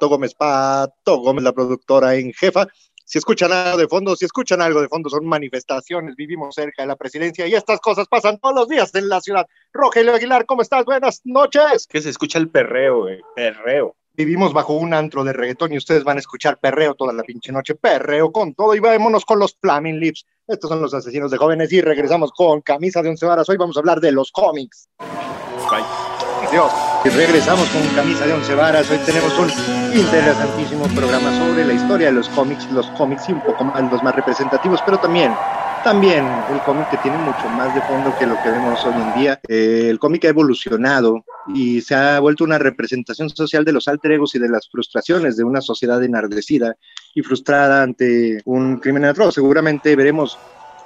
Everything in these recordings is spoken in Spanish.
Pato Gómez, Pato Gómez, la productora en jefa. Si escuchan algo de fondo, si escuchan algo de fondo, son manifestaciones. Vivimos cerca de la presidencia y estas cosas pasan todos los días en la ciudad. Rogelio Aguilar, ¿cómo estás? Buenas noches. Que se escucha el perreo, güey. Perreo. Vivimos bajo un antro de reggaetón y ustedes van a escuchar perreo toda la pinche noche. Perreo con todo y vámonos con los Flaming Lips. Estos son los asesinos de jóvenes y regresamos con camisa de once varas. Hoy vamos a hablar de los cómics. Bye. Y regresamos con camisa de once varas. Hoy tenemos un interesantísimo programa sobre la historia de los cómics, los cómics y un poco más los más representativos, pero también también el cómic que tiene mucho más de fondo que lo que vemos hoy en día. Eh, el cómic ha evolucionado y se ha vuelto una representación social de los alter egos y de las frustraciones de una sociedad enardecida y frustrada ante un crimen atroz. Seguramente veremos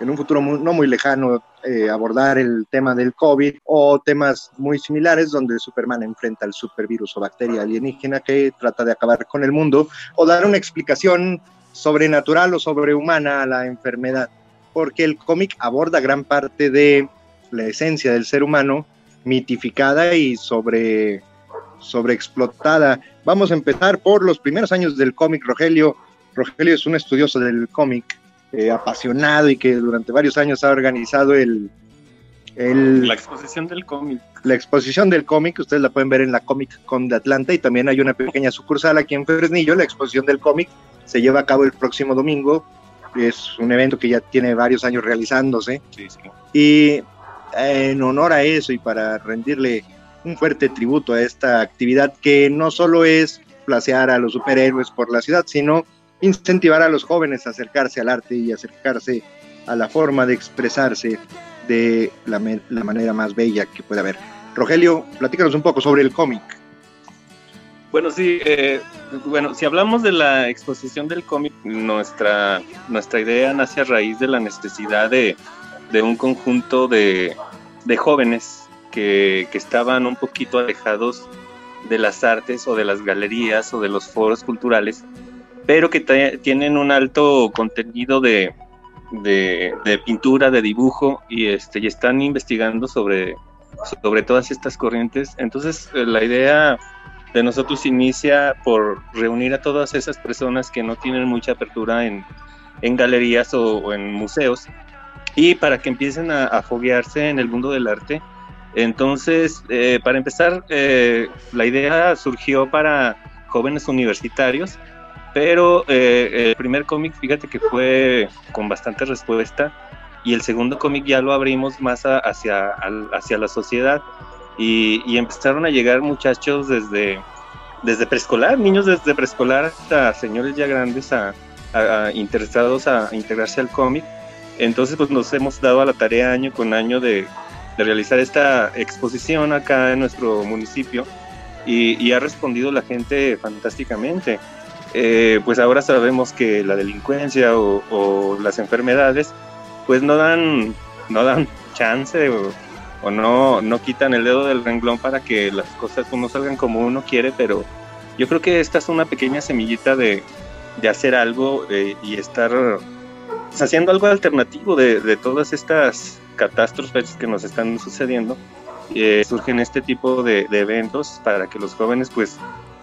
en un futuro no muy lejano eh, abordar el tema del COVID o temas muy similares donde Superman enfrenta al supervirus o bacteria alienígena que trata de acabar con el mundo o dar una explicación sobrenatural o sobrehumana a la enfermedad, porque el cómic aborda gran parte de la esencia del ser humano mitificada y sobre sobreexplotada. Vamos a empezar por los primeros años del cómic. Rogelio, Rogelio es un estudioso del cómic eh, apasionado y que durante varios años ha organizado el, el, La exposición del cómic. la exposición del cómic, ustedes la pueden ver en la Comic Con de Atlanta y también hay una pequeña sucursal aquí en Fresnillo, la exposición del cómic se lleva a cabo el próximo domingo, es un evento que ya tiene varios años realizándose Sí, sí. y en honor a eso y para rendirle un fuerte tributo a esta actividad que no solo es placear a los superhéroes por la ciudad, sino incentivar a los jóvenes a acercarse al arte y acercarse a la forma de expresarse de la, la manera más bella que pueda haber. Rogelio, platícanos un poco sobre el cómic. Bueno, sí, eh, bueno, si hablamos de la exposición del cómic, nuestra, nuestra idea nace a raíz de la necesidad de, de un conjunto de, de jóvenes que, que estaban un poquito alejados de las artes o de las galerías o de los foros culturales, pero que tienen un alto contenido de, de, de pintura, de dibujo, y, este, y están investigando sobre, sobre todas estas corrientes. Entonces, eh, la idea de nosotros inicia por reunir a todas esas personas que no tienen mucha apertura en, en galerías o, o en museos y para que empiecen a, a foguearse en el mundo del arte. Entonces, eh, para empezar, eh, la idea surgió para jóvenes universitarios, pero eh, el primer cómic, fíjate que fue con bastante respuesta y el segundo cómic ya lo abrimos más a- hacia, hacia la sociedad y, y empezaron a llegar muchachos desde, desde preescolar, niños desde preescolar hasta señores ya grandes a, a- a interesados a integrarse al cómic. Entonces pues nos hemos dado a la tarea año con año de, de realizar esta exposición acá en nuestro municipio y, y ha respondido la gente fantásticamente. Eh, pues ahora sabemos que la delincuencia o, las enfermedades pues no dan, no dan chance o, no, no quitan el dedo del renglón para que las cosas no salgan como uno quiere, pero yo creo que esta es una pequeña semillita de, de hacer algo eh, y estar pues, haciendo algo alternativo de, de todas estas catástrofes que nos están sucediendo. Eh, surgen este tipo de, de eventos para que los jóvenes pues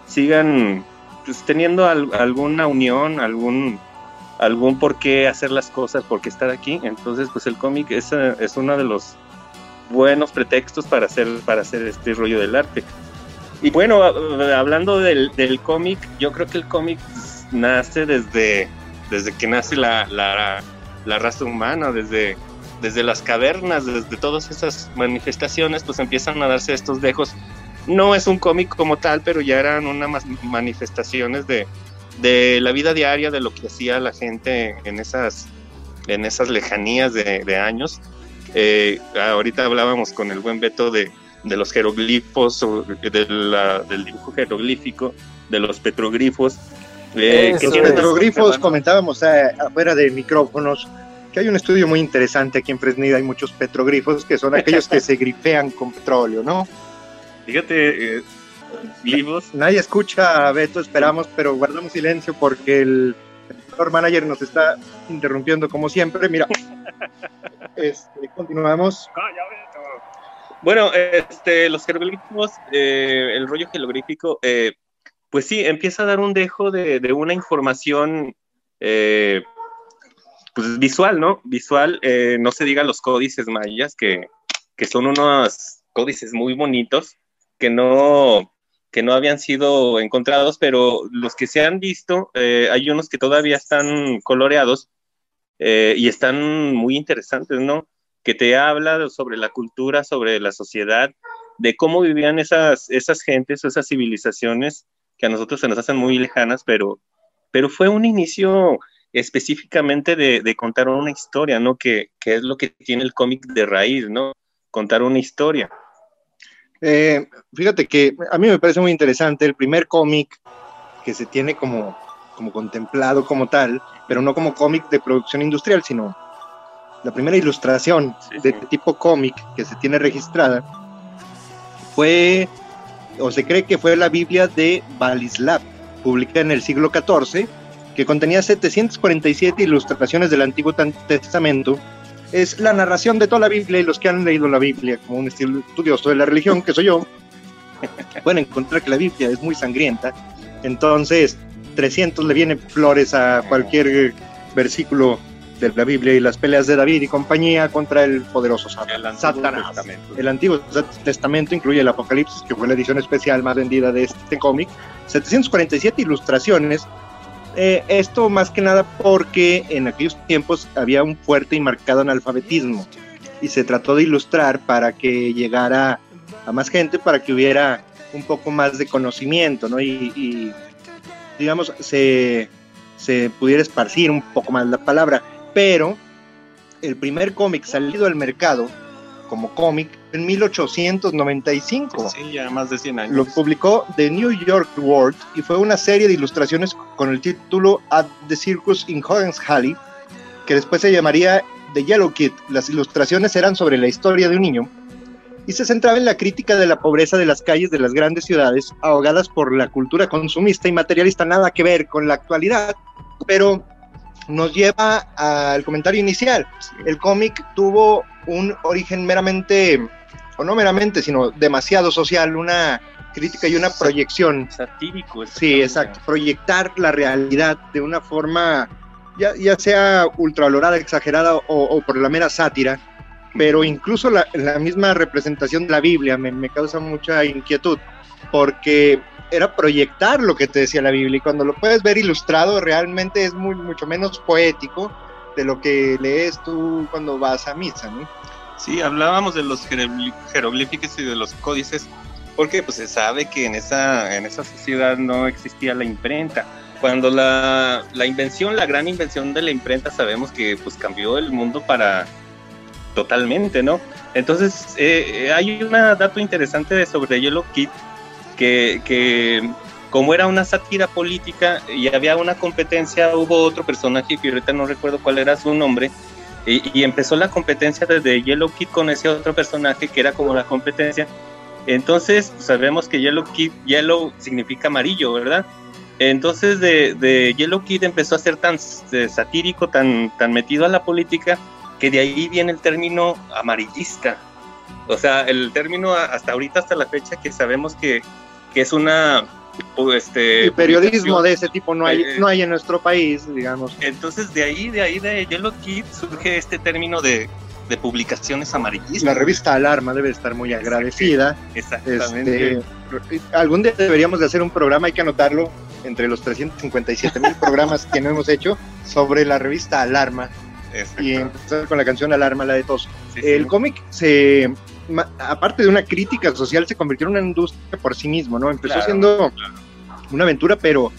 sigan pues, teniendo al- alguna unión, algún algún por qué hacer las cosas, por qué estar aquí. Entonces, pues el cómic es, eh, es uno de los buenos pretextos para hacer, para hacer este rollo del arte. Y bueno, hablando del, del cómic, yo creo que el cómic nace desde, desde que nace la, la, la raza humana, desde, desde las cavernas, desde todas esas manifestaciones, pues empiezan a darse estos dejos. No es un cómic como tal, pero ya eran unas manifestaciones de, de la vida diaria, de lo que hacía la gente en esas, en esas lejanías de, de años. Eh, ahorita hablábamos con el buen Beto de, de los jeroglifos, o de la- del dibujo jeroglífico, de los petroglifos. eh, Los tienen- petroglifos, comentábamos eh, afuera de micrófonos que hay un estudio muy interesante aquí en Fresnillo, hay muchos petroglifos que son aquellos que se grifean con petróleo, ¿no? Fíjate, eh. Nadie escucha a Beto, esperamos, pero guardamos silencio porque el el manager nos está interrumpiendo como siempre. Mira, este, continuamos. Bueno, este, los jeroglíficos, eh, el rollo jeroglífico, eh, pues sí, empieza a dar un dejo de, de una información eh, pues visual, ¿no? Visual, eh, no se diga los códices mayas, que, que, son unos códices muy bonitos, que no, que no habían sido encontrados, pero los que se han visto, eh, hay unos que todavía están coloreados y están muy interesantes, ¿no? Que te habla sobre la cultura, sobre la sociedad, de cómo vivían esas, esas gentes, esas civilizaciones que a nosotros se nos hacen muy lejanas, pero, pero fue un inicio específicamente de, contar una historia, ¿no? Que, es lo que tiene el cómic de raíz, ¿no? Contar una historia. Eh, fíjate que a mí me parece muy interesante el primer cómic que se tiene como, como contemplado como tal, pero no como cómic de producción industrial, sino la primera ilustración de tipo cómic que se tiene registrada fue o se cree que fue la Biblia de Balislav, publicada en el siglo XIV, que contenía 747 ilustraciones del Antiguo Testamento. Es la narración de toda la Biblia y los que han leído la Biblia como un estilo estudioso de la religión, que soy yo, pueden encontrar que la Biblia es muy sangrienta. Entonces, 300 le vienen flores a cualquier versículo de la Biblia y las peleas de David y compañía contra el poderoso Satanás. El Antiguo Testamento incluye el Apocalipsis, que fue la edición especial más vendida de este cómic. 747 ilustraciones. Eh, esto más que nada porque en aquellos tiempos había un fuerte y marcado analfabetismo y se trató de ilustrar para que llegara a más gente, para que hubiera un poco más de conocimiento, ¿no? Y, y digamos, se, se pudiera esparcir un poco más la palabra pero el primer cómic salido al mercado como cómic en 1895. Sí, ya más de 100 años. Lo publicó The New York World y fue una serie de ilustraciones con el título At the Circus in Hogan's Halley, que después se llamaría The Yellow Kid. Las ilustraciones eran sobre la historia de un niño y se centraba en la crítica de la pobreza de las calles de las grandes ciudades, ahogadas por la cultura consumista y materialista, nada que ver con la actualidad, pero nos lleva al comentario inicial. El cómic tuvo un origen meramente, o no meramente, sino demasiado social, una crítica y una proyección. Satírico. Sí, exacto. Proyectar la realidad de una forma, ya, ya sea ultralorada, exagerada o, por la mera sátira, pero incluso la, la misma representación de la Biblia me, me causa mucha inquietud, porque era proyectar lo que te decía la Biblia y cuando lo puedes ver ilustrado realmente es mucho menos poético de lo que lees tú cuando vas a misa, ¿no? Sí, hablábamos de los jeroglíficos y de los códices, porque pues se sabe que en esa, en esa sociedad no existía la imprenta. Cuando la, la invención, la gran invención de la imprenta, sabemos que pues cambió el mundo para totalmente, ¿no? Entonces, eh, eh, hay un dato interesante sobre Yellow Kid que, como era una sátira política y había una competencia, hubo otro personaje que ahorita no recuerdo cuál era su nombre, y, empezó la competencia desde Yellow Kid con ese otro personaje que era como la competencia. Entonces pues, sabemos que Yellow Kid, Yellow significa amarillo, ¿verdad? Entonces de, de Yellow Kid empezó a ser tan satírico, tan, tan metido a la política, que de ahí viene el término amarillista. O sea, el término hasta ahorita, hasta la fecha, que sabemos que que es una este el periodismo de ese tipo no hay eh, no hay en nuestro país digamos. entonces de ahí de ahí de Yellow Kid surge este término de, de publicaciones amarillistas. La revista Alarma debe estar muy agradecida. exactamente. Este, algún día deberíamos de hacer un programa hay que anotarlo entre los 357 mil programas que no hemos hecho sobre la revista Alarma. Y empezar con la canción Alarma la de todos el cómic se aparte de una crítica social, se convirtió en una industria por sí mismo, ¿no? Empezó siendo una aventura, pero,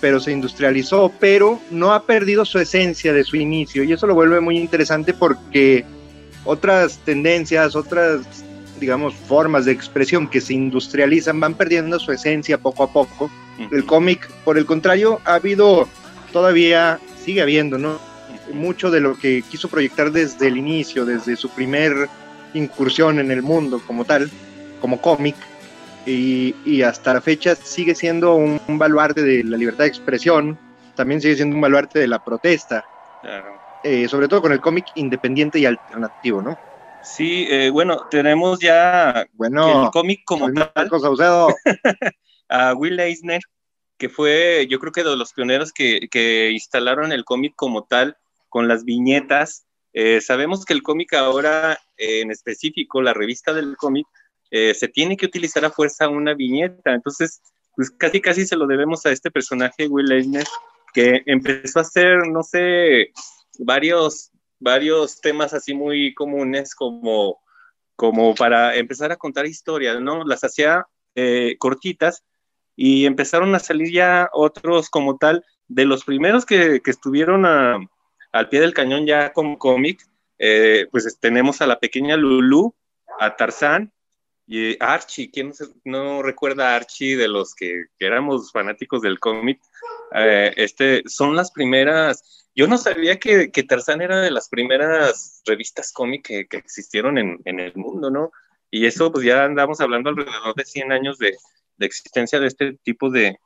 pero se industrializó, pero no ha perdido su esencia de su inicio, y eso lo vuelve muy interesante porque otras tendencias, otras, digamos, formas de expresión que se industrializan van perdiendo su esencia poco a poco. El cómic, por el contrario, ha habido, todavía sigue habiendo, ¿no? Mucho de lo que quiso proyectar desde el inicio, desde su primer incursión en el mundo como tal, como cómic, y, hasta la fecha sigue siendo un, baluarte de la libertad de expresión, también sigue siendo un baluarte de la protesta, eh, sobre todo con el cómic independiente y alternativo, ¿no? Sí, eh, bueno, tenemos ya bueno, el cómic como tal. a Will Eisner, que fue, yo creo que de los pioneros que, que instalaron el cómic como tal, con las viñetas. Eh, sabemos que el cómic ahora, en específico, la revista del cómic, eh, se tiene que utilizar a fuerza una viñeta. Entonces, pues casi casi se lo debemos a este personaje, Will Eisner, que empezó a hacer, no sé, varios, varios temas así muy comunes como, como para empezar a contar historias, ¿no? Las hacía eh, cortitas y empezaron a salir ya otros como tal, de los primeros que, que estuvieron al pie del cañón ya como cómic, eh, pues tenemos a la pequeña Lulu, a Tarzán, y Archie, ¿quién no, recuerda a Archie de los que, éramos fanáticos del cómic? Eh, este, son las primeras, yo no sabía que, que Tarzán era de las primeras revistas cómic que, existieron en, el mundo, ¿no? Y eso pues ya andamos hablando alrededor de 100 años de, existencia de este tipo de,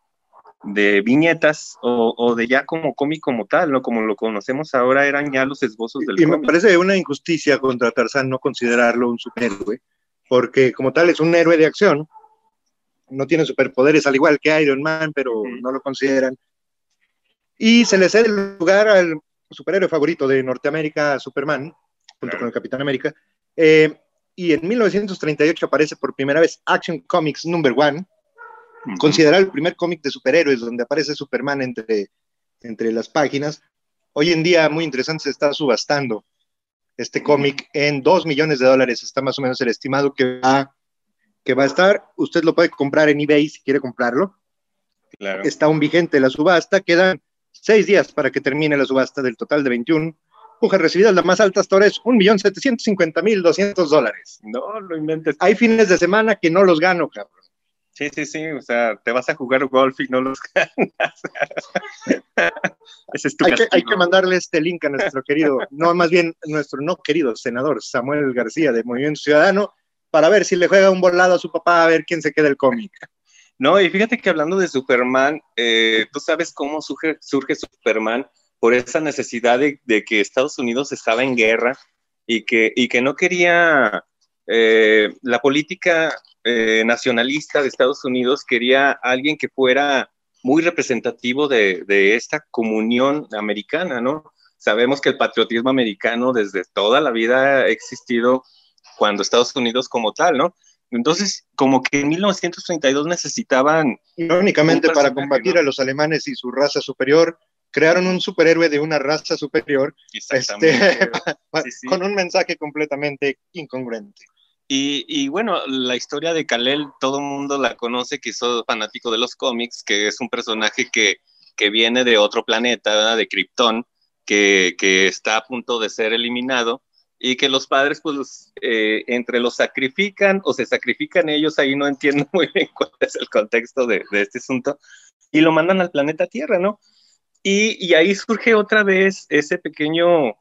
viñetas o, de ya como cómic como tal, ¿no? Como lo conocemos ahora, eran ya los esbozos del cómic. Y me parece una injusticia contra Tarzán no considerarlo un superhéroe porque como tal es un héroe de acción, no tiene superpoderes al igual que Iron Man, pero no lo consideran. Y se le cede el lugar al superhéroe favorito de Norteamérica, Superman, junto con el Capitán América. Eh, y en 1938 aparece por primera vez Action Comics Number One, considerado el primer cómic de superhéroes donde aparece Superman entre, entre las páginas. Hoy en día, muy interesante, se está subastando este cómic en 2 millones de dólares. Está más o menos el estimado que va, que va a estar. Usted lo puede comprar en eBay si quiere comprarlo. Claro. Está un vigente la subasta. Quedan seis días para que termine la subasta del total de 21. Pujas recibidas, la más alta hasta ahora es 1.750.200 dólares. No, lo inventes. Hay fines de semana que no los gano, cabrón. Sí, sí, sí, o sea, te vas a jugar golf y no los ganas. Ese es tu hay, que, hay, que, mandarle este link a nuestro querido, no, más bien nuestro no querido senador Samuel García de Movimiento Ciudadano, para ver si le juega un volado a su papá a ver quién se queda el cómic. No, y fíjate que hablando de Superman, eh, tú sabes cómo surge, surge Superman por esa necesidad de, de, que Estados Unidos estaba en guerra y que, y que no quería eh, la política eh, nacionalista de Estados Unidos quería alguien que fuera muy representativo de, esta comunión americana, ¿no? Sabemos que el patriotismo americano desde toda la vida ha existido cuando Estados Unidos como tal, ¿no? Entonces, como que en 1932 necesitaban... únicamente para combatir a los alemanes y su raza superior, crearon un superhéroe de una raza superior este, con un mensaje completamente incongruente. Y, bueno, la historia de Kalel, todo el mundo la conoce, que es fanático de los cómics, que es un personaje que, que viene de otro planeta, de Krypton, que, que, está a punto de ser eliminado y que los padres, pues, eh, entre los sacrifican o se sacrifican ellos, ahí no entiendo muy bien cuál es el contexto de, este asunto, y lo mandan al planeta Tierra, ¿no? Y ahí surge otra vez ese pequeño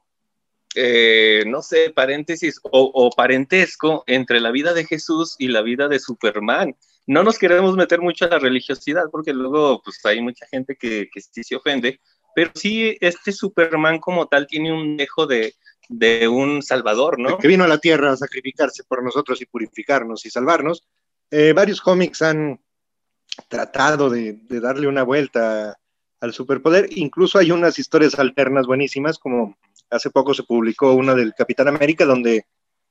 eh, no sé, paréntesis o, parentesco entre la vida de Jesús y la vida de Superman. No nos queremos meter mucho a la religiosidad porque luego pues hay mucha gente que, que sí se ofende, pero sí este Superman como tal tiene un dejo de, de un salvador, ¿no? Que vino a la tierra a sacrificarse por nosotros y purificarnos y salvarnos. Eh, varios cómics han tratado de, de, darle una vuelta al superpoder. Incluso hay unas historias alternas buenísimas, como hace poco se publicó una del Capitán América donde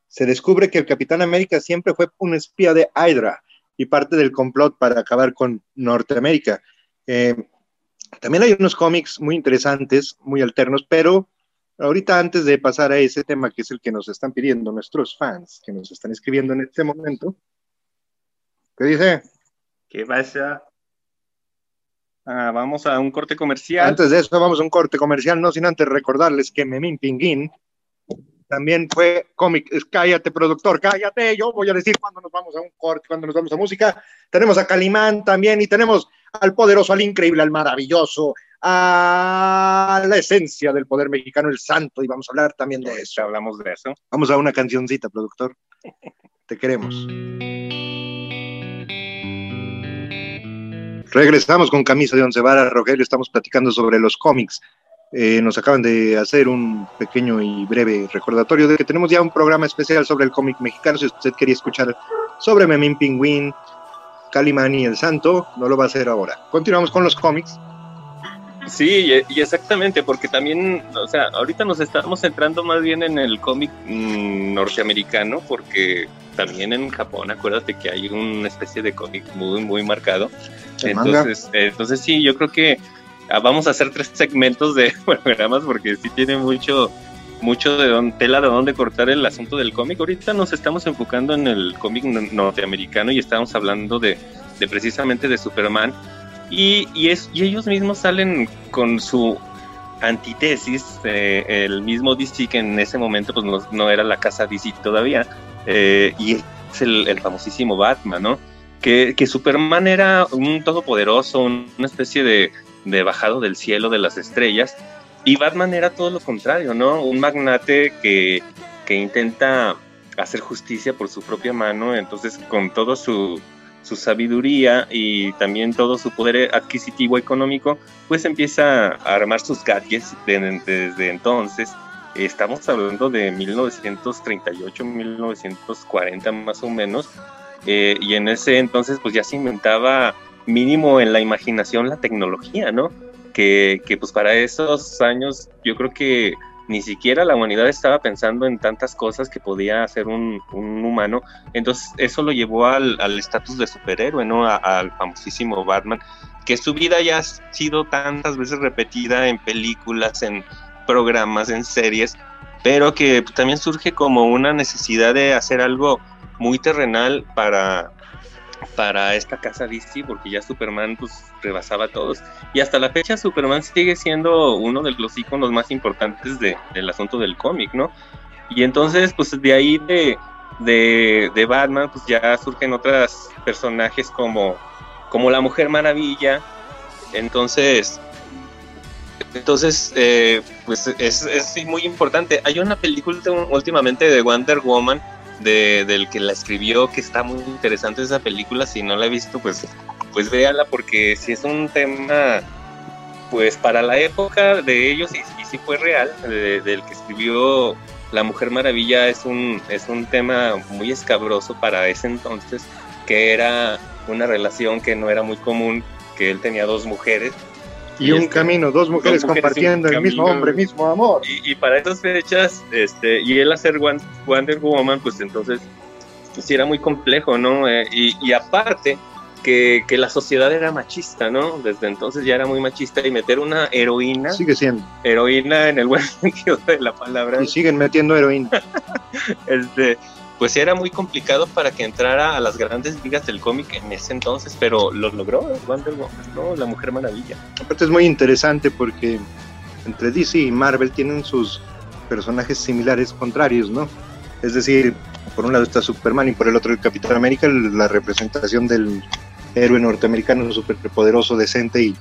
se descubre que el Capitán América siempre fue un espía de Hydra y parte del complot para acabar con Norteamérica. Eh, también hay unos cómics muy interesantes, muy alternos, pero ahorita antes de pasar a ese tema que es el que nos están pidiendo nuestros fans, que nos están escribiendo en este momento, ¿qué dice? ¿Qué pasa? Ah, vamos a un corte comercial. Antes de eso, vamos a un corte comercial, no sin antes recordarles que Memín Pinguín también fue cómic. Cállate, productor, cállate. Yo voy a decir cuando nos vamos a un corte, cuando nos vamos a música. Tenemos a Calimán también y tenemos al poderoso, al increíble, al maravilloso, a la esencia del poder mexicano, el santo, y vamos a hablar también de eso. Hablamos de eso. Vamos a una cancioncita, productor. Te queremos. Regresamos con camisa de once varas, Rogelio, estamos platicando sobre los cómics. Eh, nos acaban de hacer un pequeño y breve recordatorio de que tenemos ya un programa especial sobre el cómic mexicano. Si usted quería escuchar sobre Memín Pingüín, Calimán y el Santo, no lo va a hacer ahora. Continuamos con los cómics. Sí, y exactamente, porque también, o sea, ahorita nos estamos centrando más bien en el cómic mm, norteamericano, porque también en Japón, acuérdate que hay una especie de cómic muy, muy marcado. Entonces, entonces sí, yo creo que ah, vamos a hacer tres segmentos de programas porque sí tiene mucho, mucho de don, tela de dónde cortar el asunto del cómic. Ahorita nos estamos enfocando en el cómic norteamericano y estamos hablando de, de precisamente de Superman y, y, es, y ellos mismos salen con su antítesis, eh, el mismo DC que en ese momento pues no, era la casa DC todavía, eh, y es el, famosísimo Batman, ¿no? Que, que, Superman era un todopoderoso, una especie de, de, bajado del cielo de las estrellas, y Batman era todo lo contrario, ¿no? Un magnate que, que intenta hacer justicia por su propia mano, entonces con todo su, su sabiduría y también todo su poder adquisitivo económico, pues empieza a armar sus gadgets desde entonces. Estamos hablando de 1938, 1940 más o menos, eh, y en ese entonces pues ya se inventaba mínimo en la imaginación la tecnología, ¿no? Que, que pues para esos años yo creo que ni siquiera la humanidad estaba pensando en tantas cosas que podía hacer un, humano. Entonces eso lo llevó al estatus de superhéroe, ¿no? al famosísimo Batman, que su vida ya ha sido tantas veces repetida en películas, en programas, en series, pero que también surge como una necesidad de hacer algo muy terrenal para, para esta casa DC, porque ya Superman pues rebasaba todos. Y hasta la fecha Superman sigue siendo uno de los iconos más importantes de, del asunto del cómic, ¿no? Y entonces, pues de ahí de, de, Batman, pues ya surgen otros personajes como, como la Mujer Maravilla. Entonces, entonces, eh, pues es, es muy importante. Hay una película últimamente de Wonder Woman del que la escribió, que está muy interesante esa película. Si no la he visto, pues, pues véala, porque si es un tema, pues para la época de ellos, y, si fue real, del que escribió La Mujer Maravilla, es un, es un tema muy escabroso para ese entonces, que era una relación que no era muy común, que él tenía dos mujeres y, un camino, dos mujeres, compartiendo el mismo hombre, mismo amor. Y, para esas fechas, este, y él hacer Wonder Woman, pues entonces pues, sí era muy complejo, ¿no? Eh, y, aparte que, que, la sociedad era machista, ¿no? Desde entonces ya era muy machista y meter una heroína. Sigue siendo. Heroína en el buen sentido de la palabra. Y siguen metiendo heroína. este, pues era muy complicado para que entrara a las grandes ligas del cómic en ese entonces, pero lo logró Wonder Woman, ¿no? La Mujer Maravilla. Aparte es muy interesante porque entre DC y Marvel tienen sus personajes similares contrarios, ¿no? Es decir, por un lado está Superman y por el otro el Capitán América, la representación del héroe norteamericano superpoderoso, decente y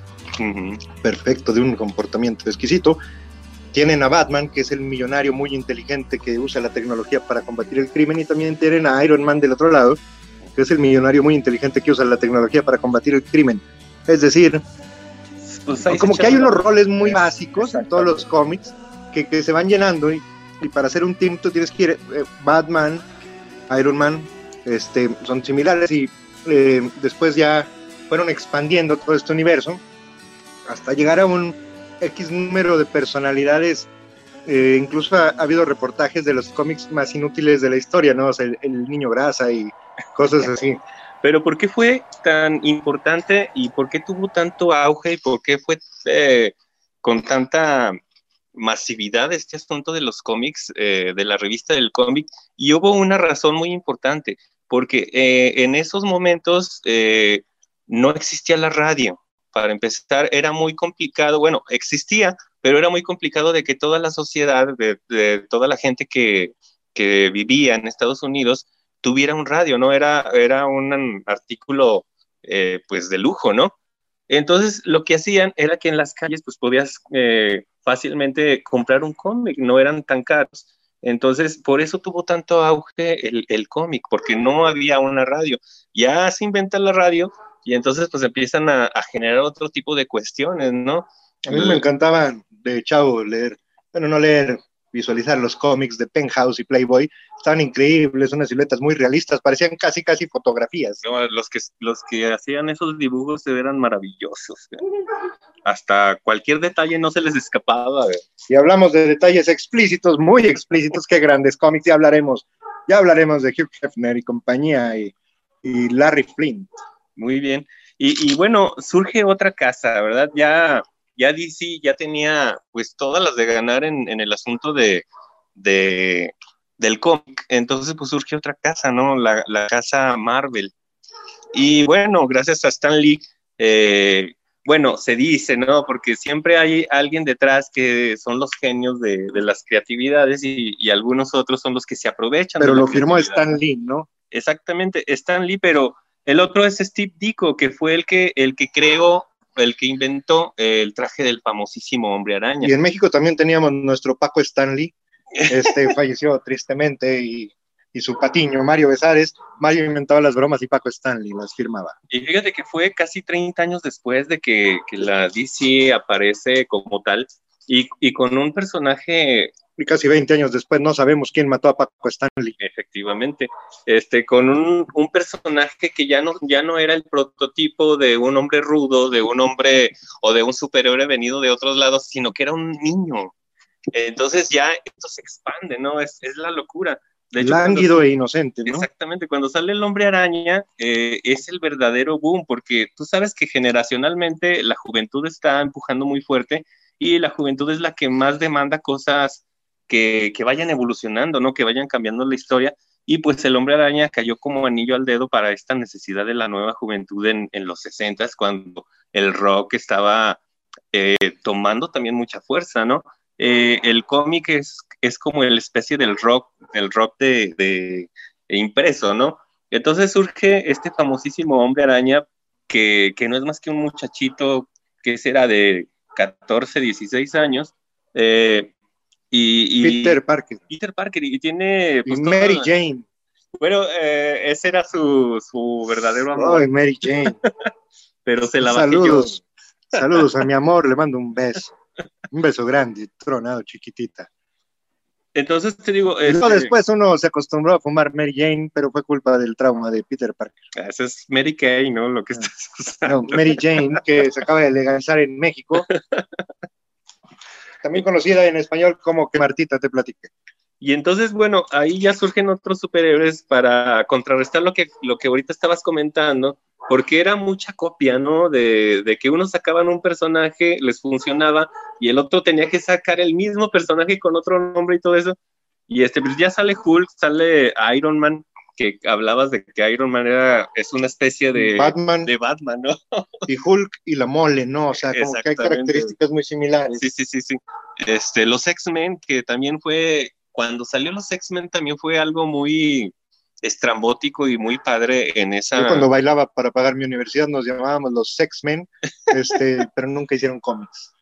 perfecto, de un comportamiento exquisito, tienen a Batman, que es el millonario muy inteligente que usa la tecnología para combatir el crimen, y también tienen a Iron Man del otro lado, que es el millonario muy inteligente que usa la tecnología para combatir el crimen. Es decir, pues como que hay unos roles muy básicos en todos los cómics que, se van llenando y, para hacer un team tú tienes que ir, eh, Batman, Iron Man, este, son similares y eh, después ya fueron expandiendo todo este universo hasta llegar a un X número de personalidades. Eh, incluso ha, habido reportajes de los cómics más inútiles de la historia, ¿no? O el, niño grasa y cosas así. Pero ¿por qué fue tan importante y por qué tuvo tanto auge y por qué fue eh, con tanta masividad este asunto de los cómics, eh, de la revista del cómic? Y hubo una razón muy importante, porque en esos momentos no existía la radio para empezar, era muy complicado, bueno, existía, pero era muy complicado de que toda la sociedad, de, toda la gente que, vivía en Estados Unidos, tuviera un radio, ¿no? Era, era un artículo, eh, pues, de lujo, ¿no? Entonces, lo que hacían era que en las calles, pues, podías eh, fácilmente comprar un cómic, no eran tan caros. Entonces, por eso tuvo tanto auge el, el cómic, porque no había una radio. Ya se inventa la radio, y entonces pues empiezan a, generar otro tipo de cuestiones, ¿no? A mí me encantaba de chavo leer, bueno, no leer visualizar los cómics de Penthouse y Playboy, estaban increíbles, unas siluetas muy realistas, parecían casi, casi fotografías. los, que, los que hacían esos dibujos eran maravillosos. Hasta cualquier detalle no se les escapaba. Y hablamos de detalles explícitos, muy explícitos, qué grandes cómics, ya hablaremos, ya hablaremos de Hugh Hefner y compañía y, Larry Flint. Muy bien. Y, y bueno, surge otra casa, ¿verdad? Ya ya DC ya tenía pues todas las de ganar en, el asunto de, del cómic. Entonces pues surge otra casa, ¿no? La, casa Marvel. Y bueno, gracias a Stan Lee, eh, bueno, se dice, ¿no? Porque siempre hay alguien detrás que son los genios de, las creatividades y, algunos otros son los que se aprovechan. Pero lo firmó Stan Lee, ¿no? Exactamente, Stan Lee, pero el otro es Steve Dico, que fue el que, el que creó el que inventó el traje del famosísimo hombre araña. Y en México también teníamos nuestro Paco Stanley, este falleció tristemente y, su patiño, Mario Besares. Mario inventaba las bromas y Paco Stanley las firmaba. Y fíjate que fue casi 30 años después de que, que la DC aparece como tal y, y, con un personaje y casi 20 años después no sabemos quién mató a Paco Stanley. Efectivamente, este, con un, un, personaje que ya no, ya no era el prototipo de un hombre rudo, de un hombre o de un superhéroe venido de otros lados, sino que era un niño. Entonces ya esto se expande, ¿no? Es, es la locura. De Lánguido e inocente, ¿no? Exactamente, cuando sale el hombre araña eh, es el verdadero boom, porque tú sabes que generacionalmente la juventud está empujando muy fuerte y la juventud es la que más demanda cosas que, vayan evolucionando, ¿no? Que vayan cambiando la historia. Y pues el hombre araña cayó como anillo al dedo para esta necesidad de la nueva juventud en, los 60 cuando el rock estaba eh, tomando también mucha fuerza, ¿no? Eh, el cómic es, es como el especie del rock, el rock de, de, impreso, ¿no? Entonces surge este famosísimo hombre araña que, que, no es más que un muchachito que será de 14, 16 años, eh, y, Peter Parker. Peter Parker, y tiene... Pues, Mary Jane. Bueno, eh, ese era su, su verdadero amor. Ay, Mary Jane. Pero se la Saludos. Saludos a mi amor, le mando un beso. Un beso grande, tronado, chiquitita. Entonces te digo. Este... después uno se acostumbró a fumar Mary Jane, pero fue culpa del trauma de Peter Parker. Ese es Mary Kay, ¿no? Lo que ah. estás usando. No, Mary Jane, que se acaba de legalizar en México. también conocida en español como que Martita te platique. Y entonces, bueno, ahí ya surgen otros superhéroes para contrarrestar lo que, lo que ahorita estabas comentando, porque era mucha copia, ¿no? De, de, que unos sacaban un personaje, les funcionaba, y el otro tenía que sacar el mismo personaje con otro nombre y todo eso. Y este, pues ya sale Hulk, sale Iron Man, que hablabas de que Iron Man era, es una especie de Batman, de Batman, ¿no? Y Hulk y la mole, ¿no? O sea, como que hay características muy similares. Sí, sí, sí, sí. Este, los X-Men, que también fue, cuando salió los X-Men también fue algo muy estrambótico y muy padre en esa... Yo cuando bailaba para pagar mi universidad nos llamábamos los X-Men, este, pero nunca hicieron cómics.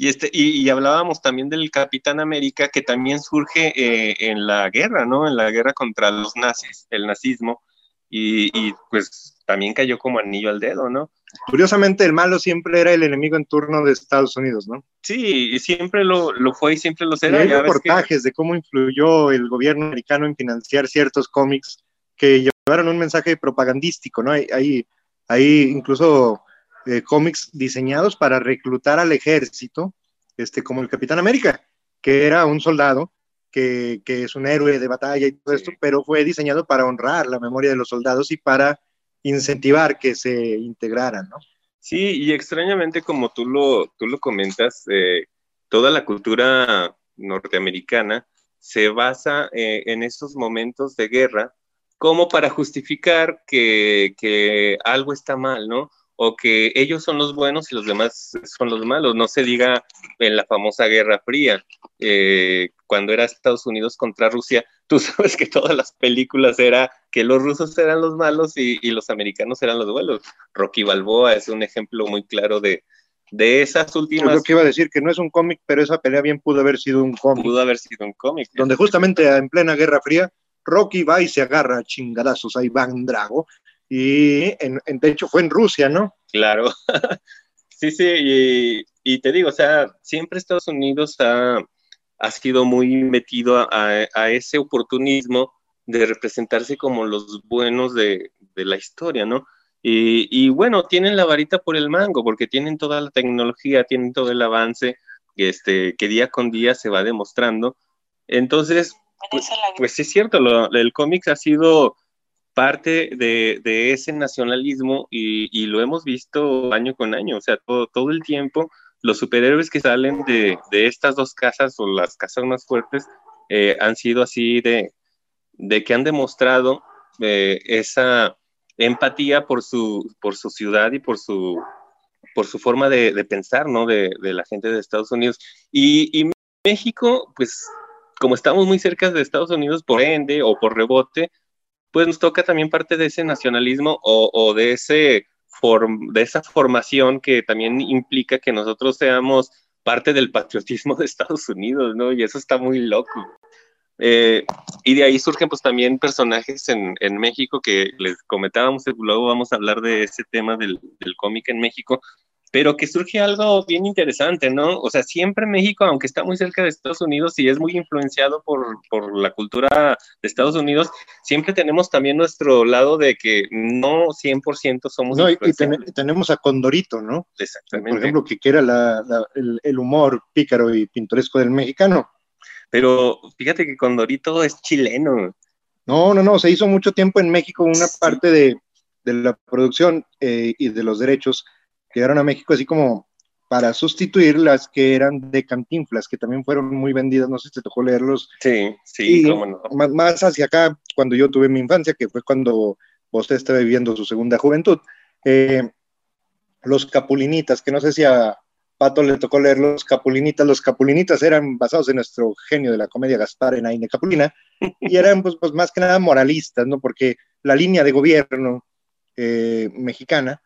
Y, este, y, hablábamos también del Capitán América, que también surge eh, en la guerra, ¿no? En la guerra contra los nazis, el nazismo, y, y, pues también cayó como anillo al dedo, ¿no? Curiosamente, el malo siempre era el enemigo en turno de Estados Unidos, ¿no? Sí, y siempre lo, lo fue y siempre lo será. hay reportajes de cómo influyó el gobierno americano en financiar ciertos cómics que llevaron un mensaje propagandístico, ¿no? Hay, hay incluso eh, cómics diseñados para reclutar al ejército, este, como el Capitán América, que era un soldado, que, es un héroe de batalla y todo esto, pero fue diseñado para honrar la memoria de los soldados y para incentivar que se integraran, ¿no? Sí, y extrañamente, como tú lo, tú lo comentas, eh, toda la cultura norteamericana se basa eh, en esos momentos de guerra como para justificar que, que, algo está mal, ¿no? O que ellos son los buenos y los demás son los malos. No se diga en la famosa Guerra Fría, eh, cuando era Estados Unidos contra Rusia, tú sabes que todas las películas era que los rusos eran los malos y, los americanos eran los buenos. Rocky Balboa es un ejemplo muy claro de, de esas últimas. Yo que iba a decir que no es un cómic, pero esa pelea bien pudo haber sido un cómic. Pudo haber sido un cómic. Donde justamente en plena Guerra Fría, Rocky va y se agarra a chingadazos a Iván Drago y en, de hecho fue en Rusia, ¿no? Claro. sí, sí, y, te digo, o sea, siempre Estados Unidos ha, ha sido muy metido a, ese oportunismo de representarse como los buenos de, la historia, ¿no? Y, bueno, tienen la varita por el mango, porque tienen toda la tecnología, tienen todo el avance este, que día con día se va demostrando. Entonces, pues, pues es cierto, el cómic ha sido parte de, ese nacionalismo y, lo hemos visto año con año, o sea, todo, todo el tiempo los superhéroes que salen de, estas dos casas o las casas más fuertes eh, han sido así de, que han demostrado eh, esa empatía por su, por su ciudad y por su, por su forma de, pensar, ¿no? De, la gente de Estados Unidos. Y, y, México, pues como estamos muy cerca de Estados Unidos por ende o por rebote, pues nos toca también parte de ese nacionalismo o, de, ese de esa formación que también implica que nosotros seamos parte del patriotismo de Estados Unidos, ¿no? Y eso está muy loco. Eh, y de ahí surgen pues también personajes en, en, México que les comentábamos, luego vamos a hablar de ese tema del, del cómic en México, pero que surge algo bien interesante, ¿no? O sea, siempre México, aunque está muy cerca de Estados Unidos y es muy influenciado por, por la cultura de Estados Unidos, siempre tenemos también nuestro lado de que no 100% somos... No, y tenemos a Condorito, ¿no? Exactamente. Por ejemplo, que quiera la, el, el, humor pícaro y pintoresco del mexicano. Pero fíjate que Condorito es chileno. No, no, no, se hizo mucho tiempo en México una parte de, de la producción eh, y de los derechos llegaron a México así como para sustituir las que eran de Cantinflas, que también fueron muy vendidas, no sé si te tocó leerlos. Sí, sí, cómo no. más, hacia acá, cuando yo tuve mi infancia, que fue cuando usted estaba viviendo su segunda juventud, eh, los Capulinitas, que no sé si a Pato le tocó leer los Capulinitas, los Capulinitas eran basados en nuestro genio de la comedia Gaspar en Aine Capulina, y eran pues, pues, más que nada moralistas, ¿no? Porque la línea de gobierno eh, mexicana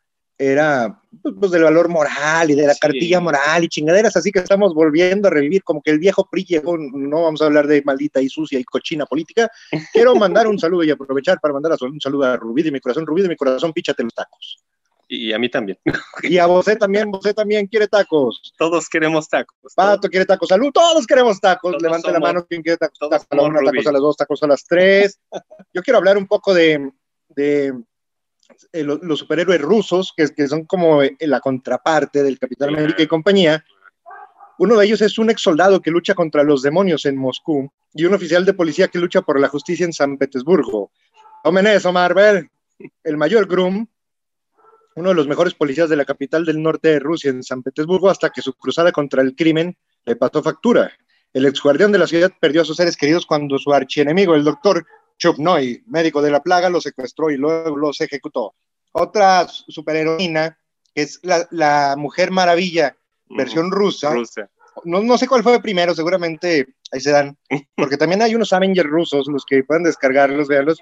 era pues, pues, del valor moral y de la cartilla moral y chingaderas así que estamos volviendo a revivir como que el viejo PRI llegó, no vamos a hablar de maldita y sucia y cochina política. Quiero mandar un saludo y aprovechar para mandar un saludo a Rubí de mi corazón. Rubí de mi corazón, píchate los tacos. Y a mí también. Y a vos también, vos también quiere tacos. Todos queremos tacos. Pato quiere tacos. Salud, todos queremos tacos. Levante la mano quien quiere tacos. Tacos a la una, tacos a las dos, tacos a las tres. Yo quiero hablar un poco de, de eh, los, superhéroes rusos, que, que son como eh, la contraparte del Capitán América y compañía. Uno de ellos es un ex soldado que lucha contra los demonios en Moscú y un oficial de policía que lucha por la justicia en San Petersburgo. Tomen eso, Marvel. El mayor Grum, uno de los mejores policías de la capital del norte de Rusia, en San Petersburgo, hasta que su cruzada contra el crimen le pasó factura. El ex guardián de la ciudad perdió a sus seres queridos cuando su archienemigo, el doctor Chupnoy, médico de la plaga, lo secuestró y luego los ejecutó. Otra superheroína, que es la, Mujer Maravilla, versión rusa. No, no, sé cuál fue primero, seguramente ahí se dan, porque también hay unos Avengers rusos, los que pueden descargarlos, veanlos.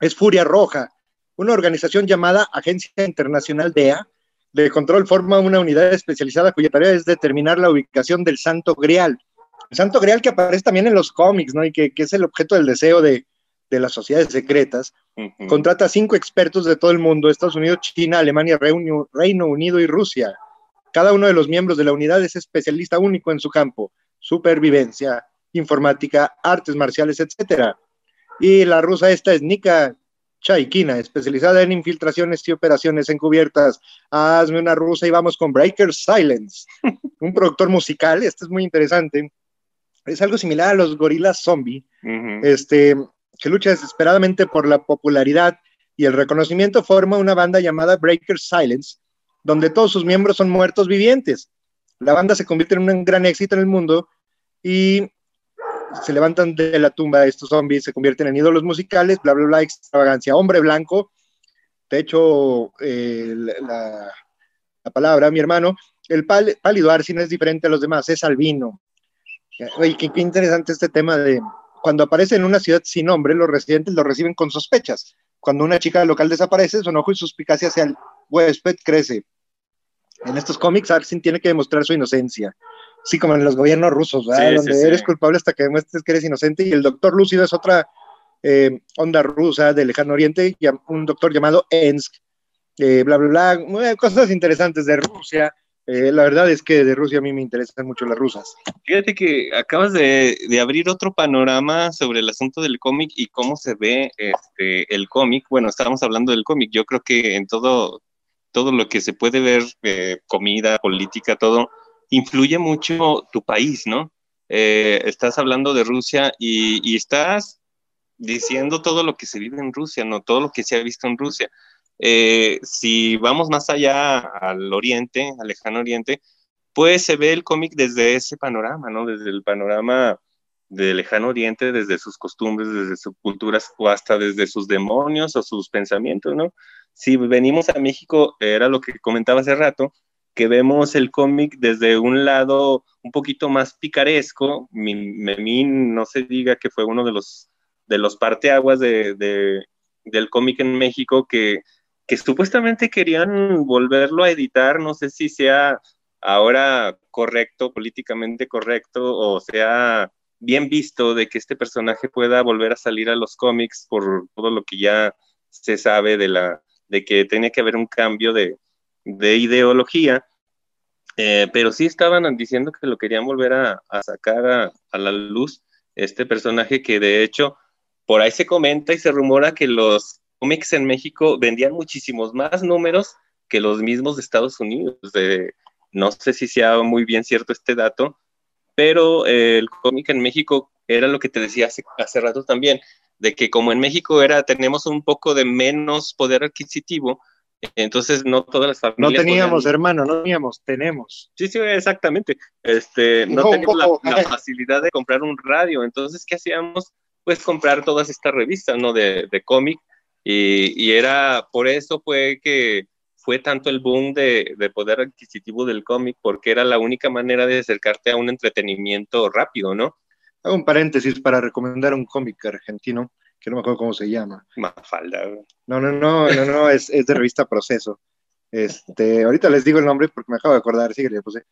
Es Furia Roja, una organización llamada Agencia Internacional DEA de Control forma una unidad especializada cuya tarea es determinar la ubicación del Santo Grial. El Santo Grial que aparece también en los cómics, ¿no? Y que, que es el objeto del deseo de, de las sociedades secretas, contrata cinco expertos de todo el mundo, Estados Unidos, China, Alemania, Reino, Reino Unido y Rusia. Cada uno de los miembros de la unidad es especialista único en su campo, supervivencia, informática, artes marciales, etc. Y la rusa esta es Nika Chaikina, especializada en infiltraciones y operaciones encubiertas. Hazme una rusa y vamos con Breaker Silence, un productor musical, este es muy interesante. Es algo similar a los gorilas zombie. Este, que lucha desesperadamente por la popularidad y el reconocimiento, forma una banda llamada Breaker Silence, donde todos sus miembros son muertos vivientes. La banda se convierte en un gran éxito en el mundo y se levantan de la tumba estos zombies, se convierten en ídolos musicales, bla, bla, bla, extravagancia. Hombre blanco, de hecho, eh, la, palabra, mi hermano, el pálido Arsin es diferente a los demás, es albino. Oye, qué interesante este tema de, cuando aparece en una ciudad sin nombre, los residentes lo reciben con sospechas. Cuando una chica local desaparece, su enojo y suspicacia hacia el huésped crece. En estos cómics, Arsin tiene que demostrar su inocencia. Sí, como en los gobiernos rusos, donde eres culpable hasta que demuestres que eres inocente. Y el doctor Lúcido es otra eh, onda rusa del lejano oriente, un doctor llamado Ensk, eh, bla, bla, bla, cosas interesantes de Rusia, Eh, la verdad es que de Rusia a mí me interesan mucho las rusas. Fíjate que acabas de, abrir otro panorama sobre el asunto del cómic y cómo se ve este, el cómic. Bueno, estábamos hablando del cómic. Yo creo que en todo, todo lo que se puede ver, eh, comida, política, todo, influye mucho tu país, ¿no? Eh, estás hablando de Rusia y, y, estás diciendo todo lo que se vive en Rusia, ¿no? Todo lo que se ha visto en Rusia. Eh, si vamos más allá al oriente, al lejano oriente, pues se ve el cómic desde ese panorama, ¿no? Desde el panorama del lejano oriente, desde sus costumbres, desde sus culturas o hasta desde sus demonios o sus pensamientos, ¿no? Si venimos a México, era lo que comentaba hace rato, que vemos el cómic desde un lado un poquito más picaresco. Memín, no se diga que fue uno de los, de los parteaguas de, del cómic en México que que supuestamente querían volverlo a editar, no sé si sea ahora correcto, políticamente correcto, o sea bien visto de que este personaje pueda volver a salir a los cómics por todo lo que ya se sabe de la de que tenía que haber un cambio de, ideología, eh, pero sí estaban diciendo que lo querían volver a, sacar a, a, la luz este personaje que de hecho por ahí se comenta y se rumora que los cómics en México vendían muchísimos más números que los mismos de Estados Unidos. no sé si sea muy bien cierto este dato, pero eh, el cómic en México era lo que te decía hace, hace rato también, de que como en México era, tenemos un poco de menos poder adquisitivo, entonces no todas las familias... No teníamos, hermano, no teníamos, tenemos. Sí, sí, exactamente. Este, no, teníamos la, facilidad de comprar un radio, entonces, ¿qué hacíamos? Pues comprar todas estas revistas, ¿no? De, de cómic, y, era por eso fue que fue tanto el boom de, poder adquisitivo del cómic, porque era la única manera de acercarte a un entretenimiento rápido, ¿no? Hago un paréntesis para recomendar un cómic argentino, que no me acuerdo cómo se llama. Mafalda. No, no, no, no, no, es, es de revista Proceso. Este, ahorita les digo el nombre porque me acabo de acordar, sí le puse.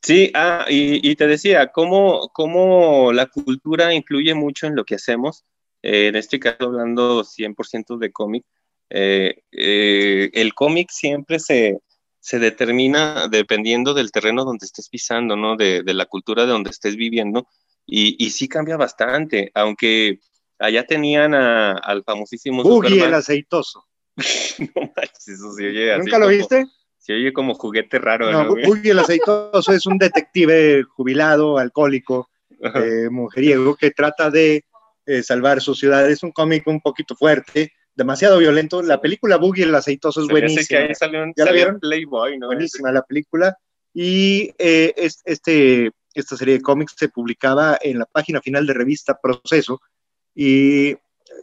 Sí, ah, y, y, te decía, cómo, cómo la cultura influye mucho en lo que hacemos eh, en este caso, hablando 100% de cómic, eh, eh, el cómic siempre se, se, determina dependiendo del terreno donde estés pisando, ¿no? De, de la cultura de donde estés viviendo. Y, y, sí cambia bastante, aunque allá tenían al famosísimo... Boogie el aceitoso. no manches, eso se oye ¿Nunca lo viste? Se oye como juguete raro. No, ¿no Boogie el aceitoso es un detective jubilado, alcohólico, mujeriego, que trata de eh, salvar su ciudad. Es un cómic un poquito fuerte, demasiado violento. La película Boogie el aceitoso es buenísima. ¿Ya la vieron? Playboy, ¿no? Buenísima la película. Y eh, este, esta serie de cómics se publicaba en la página final de revista Proceso. Y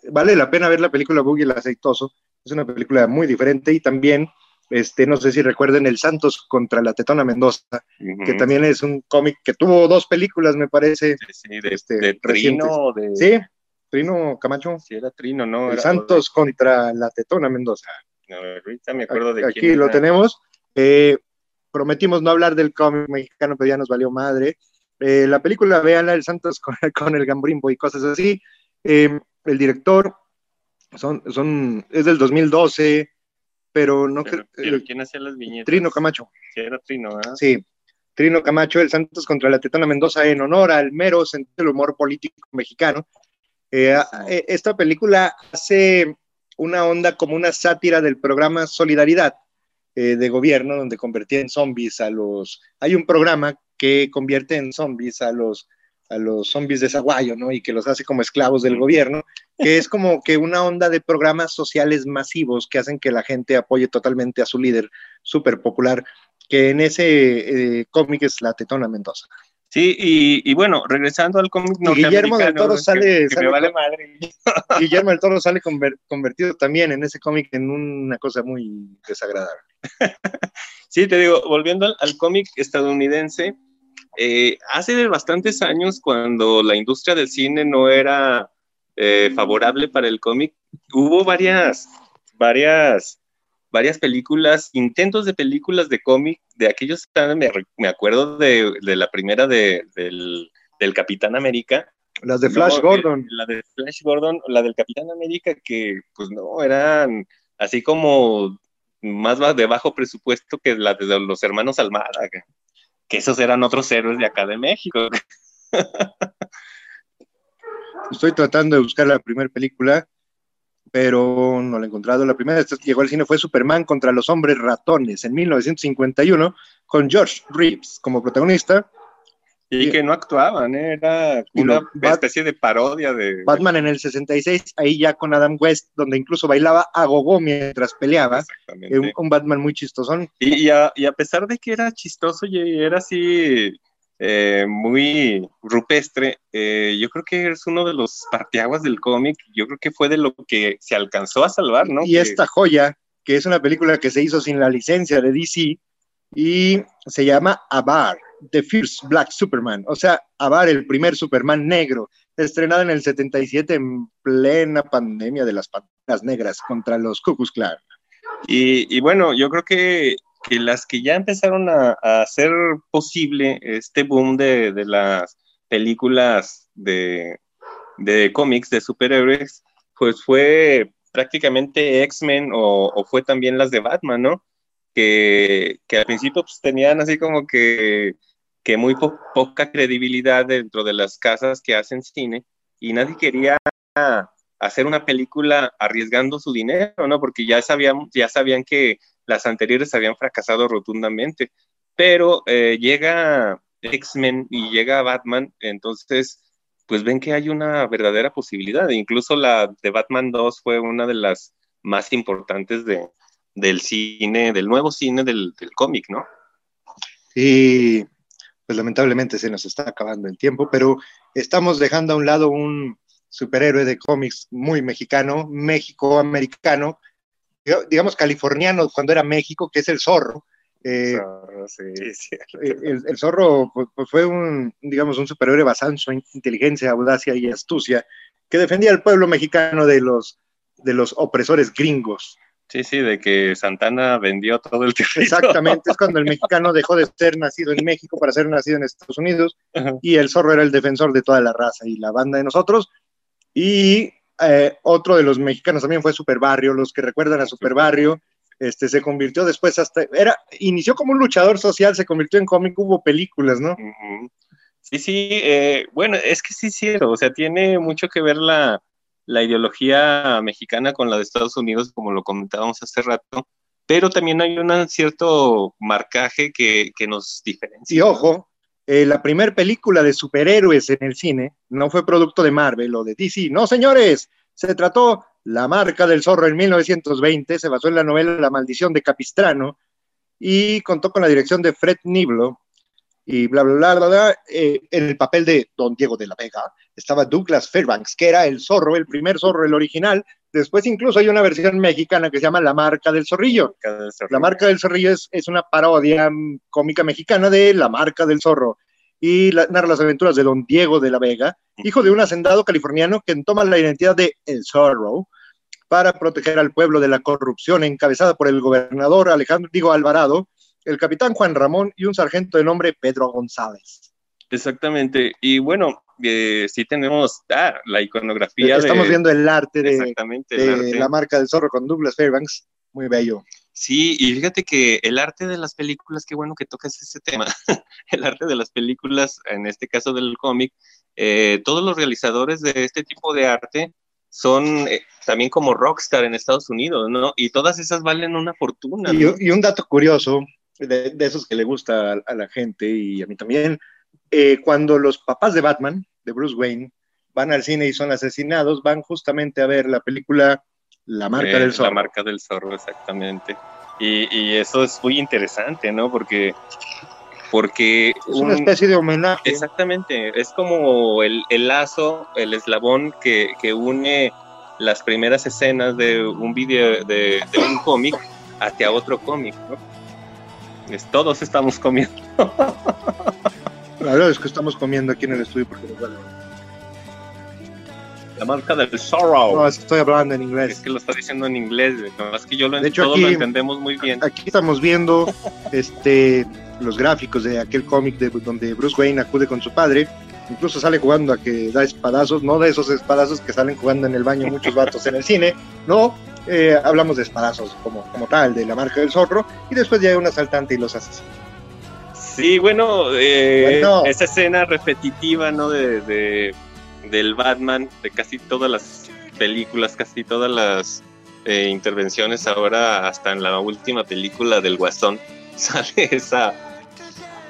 vale la pena ver la película Boogie el aceitoso. Es una película muy diferente y también este, no sé si recuerden el Santos contra la Tetona Mendoza, que también es un cómic que tuvo dos películas, me parece. Sí, de, este, Trino. De... Sí, Trino Camacho. Sí, era Trino, ¿no? El Santos contra la Tetona Mendoza. No, ahorita me acuerdo de Aquí lo tenemos. Eh, prometimos no hablar del cómic mexicano, pero ya nos valió madre. Eh, la película, véanla, el Santos con, el Gambrimbo y cosas así. Eh, el director son, son, es del 2012 pero no creo. ¿Quién hacía las viñetas? Trino Camacho. Sí, era Trino, ¿eh? Sí. Trino Camacho, el Santos contra la Tetona Mendoza, en honor al mero sentido del humor político mexicano. Eh, eh, esta película hace una onda como una sátira del programa Solidaridad eh, de gobierno, donde convertía en zombies a los. Hay un programa que convierte en zombies a los a los zombies de Zaguayo, ¿no? Y que los hace como esclavos del gobierno, que es como que una onda de programas sociales masivos que hacen que la gente apoye totalmente a su líder súper popular, que en ese eh, cómic es la Tetona Mendoza. Sí, y, bueno, regresando al cómic Guillermo del Toro sale, me vale madre. Guillermo del Toro sale convertido también en ese cómic en una cosa muy desagradable. sí, te digo, volviendo al cómic estadounidense, eh, hace bastantes años, cuando la industria del cine no era eh, favorable para el cómic, hubo varias, varias, varias películas, intentos de películas de cómic, de aquellos, me, me acuerdo de, de, la primera de, del, del, Capitán América. Las de Flash Gordon. La de Flash Gordon, la del Capitán América, que pues no, eran así como más de bajo presupuesto que la de los hermanos Almada, que, que esos eran otros héroes de acá de México. Estoy tratando de buscar la primera película, pero no la he encontrado. La primera que llegó al cine fue Superman contra los hombres ratones en 1951, con George Reeves como protagonista y que no actuaban, ¿eh? era una especie de parodia de... Batman en el 66, ahí ya con Adam West, donde incluso bailaba a gogo mientras peleaba. Exactamente. Un, un, Batman muy chistosón. Y, a, y, a, pesar de que era chistoso y era así eh, muy rupestre, eh, yo creo que es uno de los partiaguas del cómic, yo creo que fue de lo que se alcanzó a salvar, ¿no? Y esta joya, que es una película que se hizo sin la licencia de DC, y se llama Abar The First Black Superman, o sea, Abar, el primer Superman negro, estrenado en el 77 en plena pandemia de las panteras negras contra los Ku Klux Klan. Y, bueno, yo creo que, que, las que ya empezaron a, hacer posible este boom de, de las películas de, de, cómics de superhéroes, pues fue prácticamente X-Men o, o, fue también las de Batman, ¿no? Que, que al principio pues tenían así como que que muy poca credibilidad dentro de las casas que hacen cine y nadie quería hacer una película arriesgando su dinero, ¿no? Porque ya sabían, ya sabían que las anteriores habían fracasado rotundamente. Pero eh, llega X-Men y llega Batman, entonces, pues ven que hay una verdadera posibilidad. Incluso la de Batman 2 fue una de las más importantes de, del cine, del nuevo cine del, del cómic, ¿no? Y pues lamentablemente se nos está acabando el tiempo, pero estamos dejando a un lado un superhéroe de cómics muy mexicano, México-americano, digamos californiano cuando era México, que es el zorro. Eh, el, zorro pues, pues, fue un, digamos, un superhéroe basado en su inteligencia, audacia y astucia, que defendía al pueblo mexicano de los, de los opresores gringos. Sí, sí, de que Santana vendió todo el territorio. Exactamente, es cuando el mexicano dejó de ser nacido en México para ser nacido en Estados Unidos y el zorro era el defensor de toda la raza y la banda de nosotros. Y eh, otro de los mexicanos también fue Super Barrio, los que recuerdan a Super Barrio, este, se convirtió después hasta, era, inició como un luchador social, se convirtió en cómic, hubo películas, ¿no? Sí, sí, eh, bueno, es que sí, sí, o sea, tiene mucho que ver la, la ideología mexicana con la de Estados Unidos, como lo comentábamos hace rato, pero también hay un cierto marcaje que, nos diferencia. Y ojo, eh, la primera película de superhéroes en el cine no fue producto de Marvel o de DC, no señores, se trató La marca del zorro en 1920, se basó en la novela La maldición de Capistrano y contó con la dirección de Fred Niblo y bla, bla, bla, bla, bla. Eh, en el papel de Don Diego de la Vega estaba Douglas Fairbanks, que era el zorro, el primer zorro, el original. Después incluso hay una versión mexicana que se llama La Marca del Zorrillo. La Marca del Zorrillo es, es una parodia mm, cómica mexicana de La Marca del Zorro y narra las aventuras de Don Diego de la Vega, hijo de un hacendado californiano que toma la identidad de El Zorro para proteger al pueblo de la corrupción encabezada por el gobernador Alejandro Digo Alvarado, el capitán Juan Ramón y un sargento de nombre Pedro González. Exactamente. Y bueno, eh, sí tenemos ah, la iconografía. Estamos viendo el arte de, la marca del zorro con Douglas Fairbanks. Muy bello. Sí, y fíjate que el arte de las películas, qué bueno que tocas ese tema, el arte de las películas, en este caso del cómic, eh, todos los realizadores de este tipo de arte son eh, también como rockstar en Estados Unidos, ¿no? Y todas esas valen una fortuna. Y, un dato curioso, de, esos que le gusta a, la gente y a mí también, eh, cuando los papás de Batman, de Bruce Wayne, van al cine y son asesinados, van justamente a ver la película La marca del zorro. La marca del zorro, exactamente. Y, eso es muy interesante, ¿no? Porque... Porque es una especie de homenaje. Exactamente, es como el, lazo, el eslabón que, que, une las primeras escenas de un video, de, de un cómic hacia otro cómic, ¿no? todos estamos comiendo. La verdad es que estamos comiendo aquí en el estudio porque nos La marca del sorrow. No, es que estoy hablando en inglés. Es que lo está diciendo en inglés, no, es que yo lo, de hecho, aquí, lo entendemos muy bien. Aquí estamos viendo este, los gráficos de aquel cómic de, donde Bruce Wayne acude con su padre. Incluso sale jugando a que da espadazos, no de esos espadazos que salen jugando en el baño muchos vatos en el cine, no, eh, hablamos de espadazos como, como tal, de la marca del zorro, y después llega un asaltante y los asesina. Sí, bueno, eh, esa escena repetitiva, ¿no? De, del Batman, de casi todas las películas, casi todas las eh, intervenciones, ahora hasta en la última película del Guasón, sale esa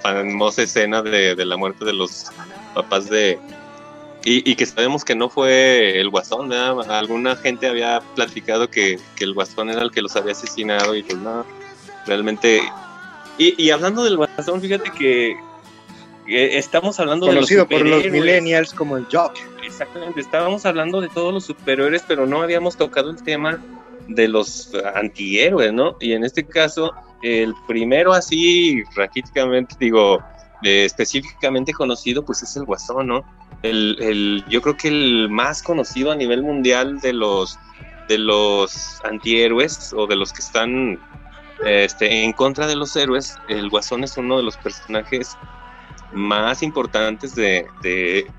famosa escena de, de la muerte de los papás de, y, que sabemos que no fue el Guasón, ¿verdad? Alguna gente había platicado que, el Guasón era el que los había asesinado y pues no, realmente... Y, hablando del Guasón, fíjate que, estamos hablando de los por los millennials como el Joker. Exactamente, estábamos hablando de todos los superhéroes, pero no habíamos tocado el tema de los antihéroes, ¿no? Y en este caso, el primero así, raquíticamente, digo, eh, específicamente conocido, pues es el Guasón, ¿no? el, yo creo que el más conocido a nivel mundial de los, de los antihéroes o de los que están este, en contra de los héroes, el Guasón es uno de los personajes más importantes de,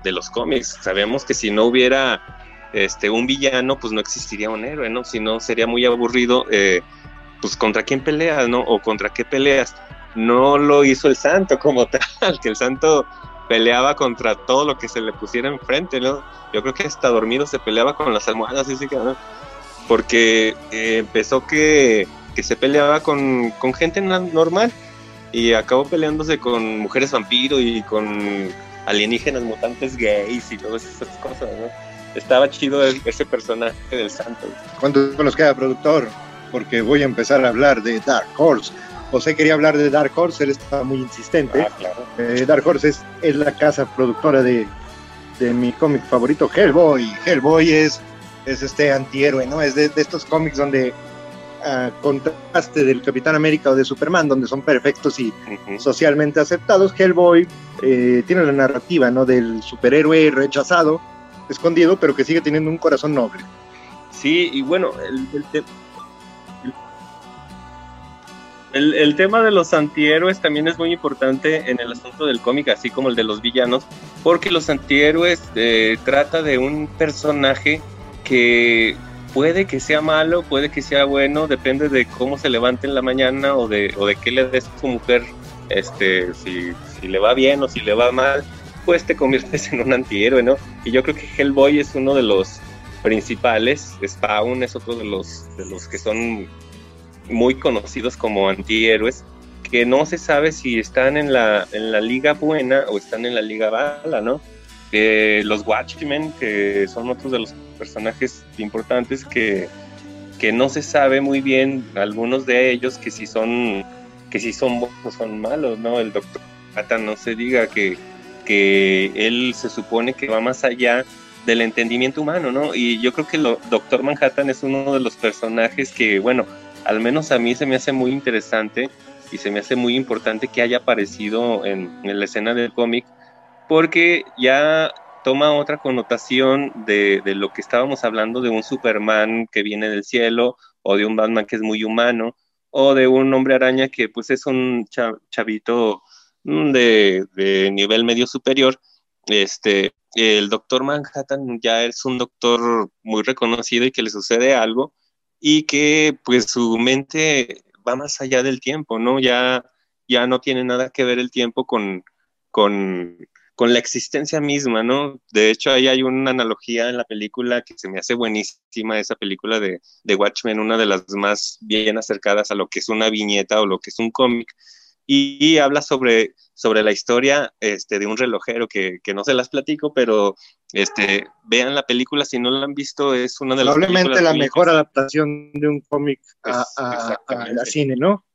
los cómics. Sabemos que si no hubiera este, un villano, pues no existiría un héroe, ¿no? Si no, sería muy aburrido, eh, pues contra quién peleas, ¿no? O contra qué peleas. No lo hizo el santo como tal, que el santo peleaba contra todo lo que se le pusiera enfrente, ¿no? Yo creo que hasta dormido se peleaba con las almohadas, así que, ¿no? Porque eh, empezó que, que, se peleaba con, con, gente normal y acabó peleándose con mujeres vampiro y con alienígenas mutantes gays y todas esas cosas, ¿no? Estaba chido ese personaje del santo. ¿Cuánto nos queda, productor? Porque voy a empezar a hablar de Dark Horse José quería hablar de Dark Horse, él estaba muy insistente. Ah, eh, Dark Horse es, la casa productora de, mi cómic favorito, Hellboy. Hellboy es, es este antihéroe, ¿no? Es de, estos cómics donde uh, contraste del Capitán América o de Superman, donde son perfectos y socialmente aceptados. Hellboy eh, tiene la narrativa, ¿no? Del superhéroe rechazado, escondido, pero que sigue teniendo un corazón noble. Sí, y bueno, el, el, el, tema de los antihéroes también es muy importante en el asunto del cómic, así como el de los villanos, porque los antihéroes eh, trata de un personaje que puede que sea malo, puede que sea bueno, depende de cómo se levante en la mañana o de, o de qué le des a su mujer, este, si, si le va bien o si le va mal, pues te conviertes en un antihéroe, ¿no? Y yo creo que Hellboy es uno de los principales, Spawn es otro de los, de los que son muy conocidos como antihéroes, que no se sabe si están en la, en la liga buena o están en la liga bala, ¿no? Eh, los Watchmen, que son otros de los personajes importantes que, que no se sabe muy bien, algunos de ellos, que si son, que si son buenos son malos, ¿no? El doctor Manhattan no se diga que, que él se supone que va más allá del entendimiento humano, ¿no? Y yo creo que el Doctor Manhattan es uno de los personajes que, bueno, al menos a mí se me hace muy interesante y se me hace muy importante que haya aparecido en, la escena del cómic, porque ya toma otra connotación de, lo que estábamos hablando de un Superman que viene del cielo, o de un Batman que es muy humano, o de un hombre araña que pues es un chavito mm, de, de nivel medio superior. Este, el doctor Manhattan ya es un doctor muy reconocido y que le sucede algo y que pues su mente va más allá del tiempo, ¿no? Ya, ya no tiene nada que ver el tiempo con, con, con la existencia misma, ¿no? De hecho, ahí hay una analogía en la película que se me hace buenísima, esa película de, de Watchmen, una de las más bien acercadas a lo que es una viñeta o lo que es un cómic, y, habla sobre, sobre la historia este, de un relojero que, que, no se las platico, pero este, vean la película si no la han visto, es una de las Probablemente la mejor adaptación de un cómic a, a, cine, ¿no?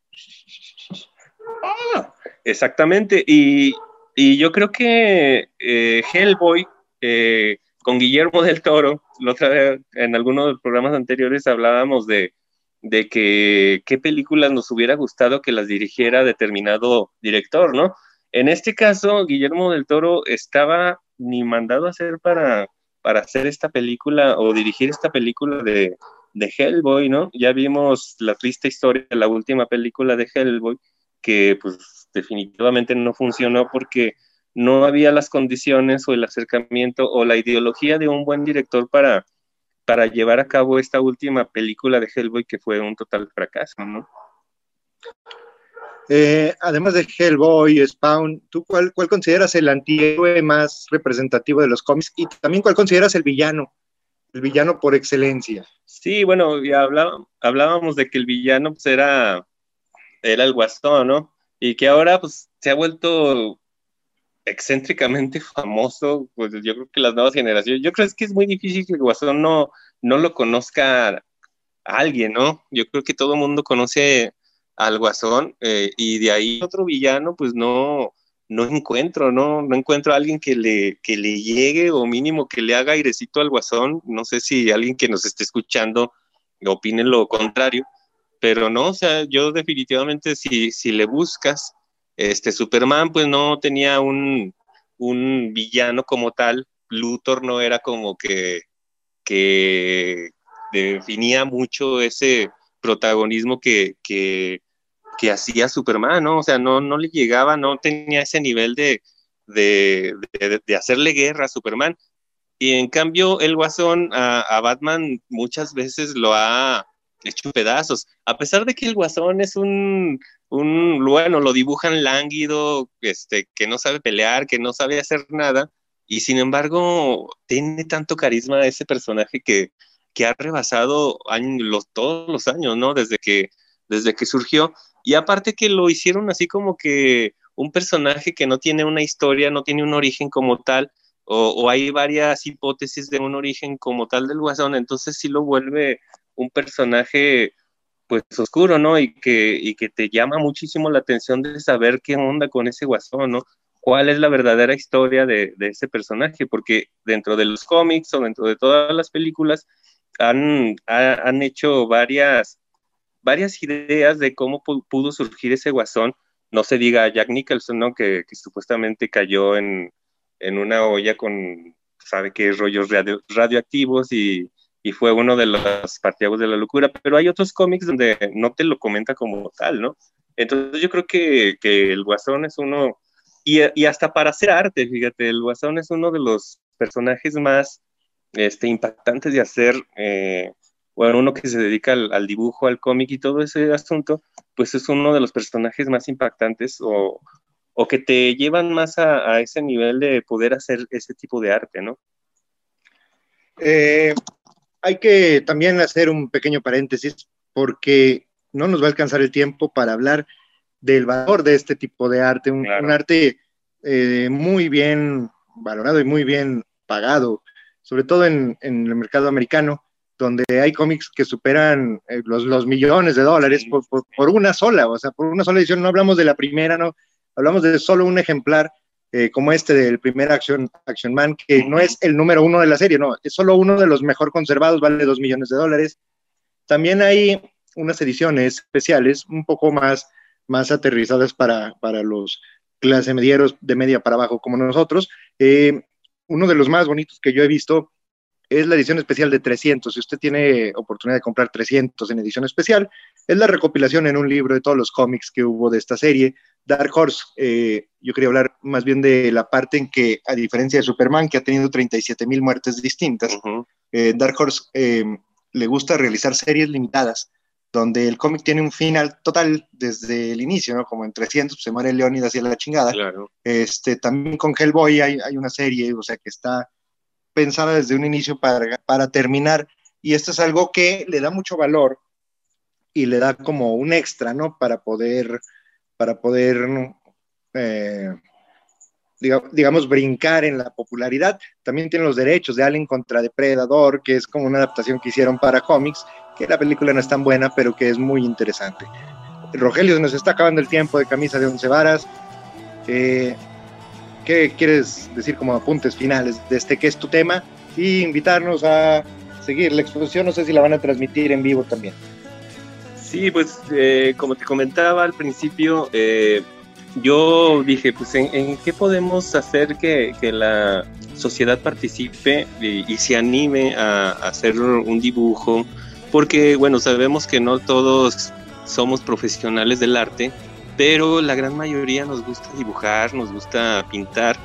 Ah, exactamente, y, y, yo creo que eh, Hellboy, eh, con Guillermo del Toro, la otra vez en algunos de los programas anteriores hablábamos de, de que qué películas nos hubiera gustado que las dirigiera determinado director, ¿no? En este caso, Guillermo del Toro estaba ni mandado a hacer para, para hacer esta película o dirigir esta película de, de Hellboy, ¿no? Ya vimos la triste historia de la última película de Hellboy, que pues definitivamente no funcionó porque no había las condiciones o el acercamiento o la ideología de un buen director para, para llevar a cabo esta última película de Hellboy que fue un total fracaso, ¿no? Eh, además de Hellboy, Spawn, ¿tú cuál, cuál consideras el antihéroe más representativo de los cómics? Y también cuál consideras el villano, el villano por excelencia. Sí, bueno, ya hablábamos de que el villano pues, era, era el guasón, ¿no? Y que ahora pues se ha vuelto excéntricamente famoso, pues yo creo que las nuevas generaciones, yo creo que es muy difícil que el Guasón no, no lo conozca a alguien, ¿no? Yo creo que todo el mundo conoce al Guasón eh, y de ahí otro villano, pues no, no encuentro, ¿no? No encuentro a alguien que le, que le llegue o mínimo que le haga airecito al Guasón. No sé si alguien que nos esté escuchando opine lo contrario, pero no, o sea, yo definitivamente si, si le buscas, este Superman pues no tenía un, villano como tal, Luthor no era como que, que definía mucho ese protagonismo que, que, hacía Superman, ¿no? O sea, no, no le llegaba, no tenía ese nivel de, de, hacerle guerra a Superman. Y en cambio, el Guasón a, a, Batman muchas veces lo ha hecho pedazos. A pesar de que el Guasón es un, un, bueno, lo dibujan lánguido, este, que no sabe pelear, que no sabe hacer nada, y sin embargo tiene tanto carisma ese personaje que, que ha rebasado los, todos los años, ¿no? Desde que, desde que surgió. Y aparte que lo hicieron así como que un personaje que no tiene una historia, no tiene un origen como tal, o, o hay varias hipótesis de un origen como tal del guasón, entonces sí lo vuelve un personaje pues oscuro, ¿no? Y que, y que te llama muchísimo la atención de saber qué onda con ese guasón, ¿no? ¿Cuál es la verdadera historia de, ese personaje? Porque dentro de los cómics o dentro de todas las películas han, han hecho varias, varias ideas de cómo pudo surgir ese guasón. No se diga Jack Nicholson, ¿no? Que, supuestamente cayó en, en, una olla con, sabe qué, rollos radioactivos y y fue uno de los partidos de la locura, pero hay otros cómics donde no te lo comenta como tal, ¿no? Entonces yo creo que, que el Guasón es uno, y, y, hasta para hacer arte, fíjate, el Guasón es uno de los personajes más este, impactantes de hacer, eh, bueno, uno que se dedica al, dibujo, al cómic y todo ese asunto, pues es uno de los personajes más impactantes o, o que te llevan más a, a, ese nivel de poder hacer ese tipo de arte, ¿no? Eh, hay que también hacer un pequeño paréntesis porque no nos va a alcanzar el tiempo para hablar del valor de este tipo de arte, un, arte eh, muy bien valorado y muy bien pagado, sobre todo en, el mercado americano, donde hay cómics que superan eh, los, millones de dólares por, por, una sola, o sea, por una sola edición, no hablamos de la primera, no, hablamos de solo un ejemplar eh, como este del primer Action, Action Man, que no es el número uno de la serie, no, es solo uno de los mejor conservados, vale dos millones de dólares. También hay unas ediciones especiales un poco más, más aterrizadas para, para los clase medieros de media para abajo como nosotros. Eh, uno de los más bonitos que yo he visto es la edición especial de 300. Si usted tiene oportunidad de comprar 300 en edición especial, es la recopilación en un libro de todos los cómics que hubo de esta serie. Dark Horse, eh, yo quería hablar más bien de la parte en que, a diferencia de Superman, que ha tenido 37 mil muertes distintas, eh, Dark Horse eh, le gusta realizar series limitadas, donde el cómic tiene un final total desde el inicio, ¿no? Como en 300 se muere Leonidas y la chingada. Este, también con Hellboy hay, hay una serie, o sea, que está pensada desde un inicio para, para terminar. Y esto es algo que le da mucho valor y le da como un extra, ¿no? Para poder, para poder, eh, digamos, brincar en la popularidad. También tiene los derechos de Alien contra Depredador, que es como una adaptación que hicieron para cómics, que la película no es tan buena, pero que es muy interesante. Rogelio, nos está acabando el tiempo de camisa de once varas. Eh, ¿Qué quieres decir como apuntes finales de este que es tu tema? Y invitarnos a seguir la exposición, no sé si la van a transmitir en vivo también. Sí, pues eh, como te comentaba al principio, eh, yo dije, pues ¿en, qué podemos hacer que, la sociedad participe y, se anime a, hacer un dibujo? Porque, bueno, sabemos que no todos somos profesionales del arte pero la gran mayoría nos gusta dibujar, nos gusta pintar.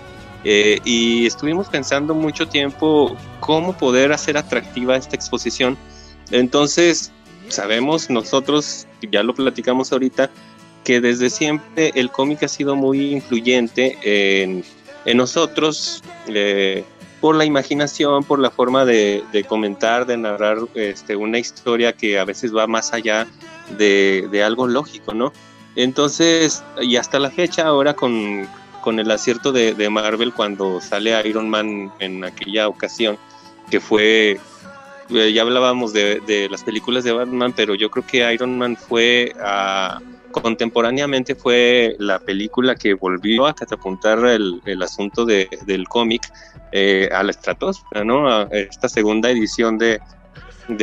Eh, y estuvimos pensando mucho tiempo cómo poder hacer atractiva esta exposición. Entonces, sabemos nosotros, ya lo platicamos ahorita, que desde siempre el cómic ha sido muy influyente en, nosotros eh, por la imaginación, por la forma de, comentar, de narrar este, una historia que a veces va más allá de, algo lógico, ¿no? Entonces, y hasta la fecha, ahora con, el acierto de, Marvel cuando sale Iron Man en aquella ocasión, que fue, ya hablábamos de, de, las películas de Batman, pero yo creo que Iron Man fue a contemporáneamente fue la película que volvió a catapultar el, asunto del cómic eh, a la estratosfera, ¿no? A esta segunda edición de,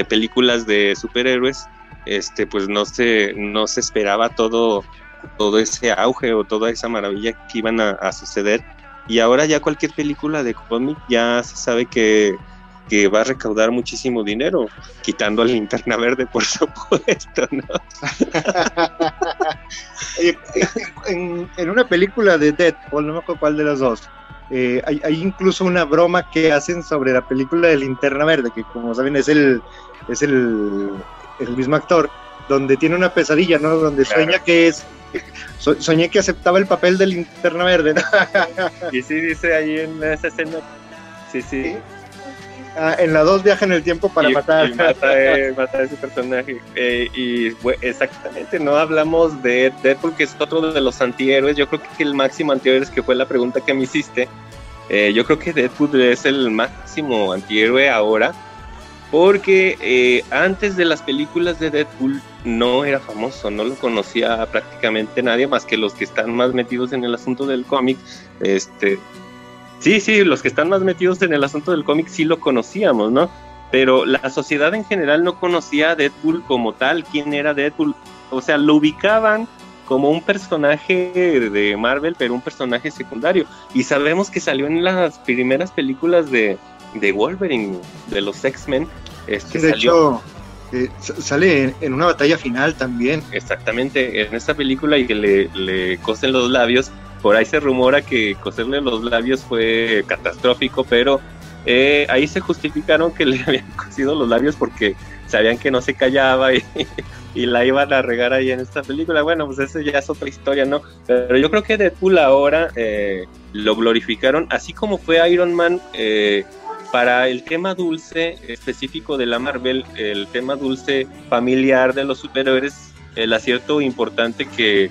películas de superhéroes, este, pues no se, no se esperaba todo, todo ese auge o toda esa maravilla que iban a suceder. Y ahora ya cualquier película de cómic ya se sabe que que va a recaudar muchísimo dinero, quitando a linterna verde, por supuesto, ¿no? en, una película de Deadpool, no me acuerdo cuál de las dos, eh, hay, incluso una broma que hacen sobre la película de linterna verde, que como saben es el, es el, mismo actor, donde tiene una pesadilla, ¿no? Donde sueña que es soñé que aceptaba el papel de linterna verde. y sí dice ahí en esa escena. Sí, sí. Ah, en la 2 viaja en el tiempo para matar. Y eh, mata, a ese personaje. Eh, y exactamente, no hablamos de Deadpool, que es otro de los antihéroes. Yo creo que el máximo antihéroe, que fue la pregunta que me hiciste, eh, yo creo que Deadpool es el máximo antihéroe ahora. Porque antes de las películas de Deadpool no era famoso, no lo conocía prácticamente nadie más que los que están más metidos en el asunto del cómic. Este, Sí, sí, los que están más metidos en el asunto del cómic sí lo conocíamos, ¿no? Pero la sociedad en general no conocía a Deadpool como tal, quién era Deadpool. O sea, lo ubicaban como un personaje de Marvel, pero un personaje secundario. Y sabemos que salió en las primeras películas de, Wolverine, de los X-Men. Este, de hecho, eh, sale en, una batalla final también. Exactamente, en esta película y que le, le cosen los labios por ahí se rumora que coserle los labios fue catastrófico, pero eh, ahí se justificaron que le habían cosido los labios porque sabían que no se callaba y, la iban a regar ahí en esta película. Bueno, pues eso ya es otra historia, ¿no? Pero yo creo que Deadpool ahora eh, lo glorificaron, así como fue Iron Man. Eh, para el tema dulce específico de la Marvel, el tema dulce familiar de los superhéroes, el acierto importante que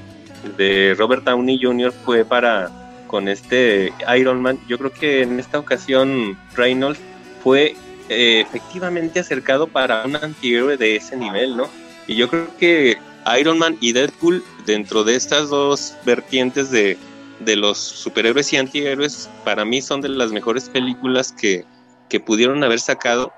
de Robert Downey Jr. fue para con este Iron Man. Yo creo que en esta ocasión Reynolds fue eh, efectivamente acercado para un antihéroe de ese nivel, ¿no? Y yo creo que Iron Man y Deadpool, dentro de estas dos vertientes de, de los superhéroes y antihéroes, para mí son de las mejores películas que, que pudieron haber sacado.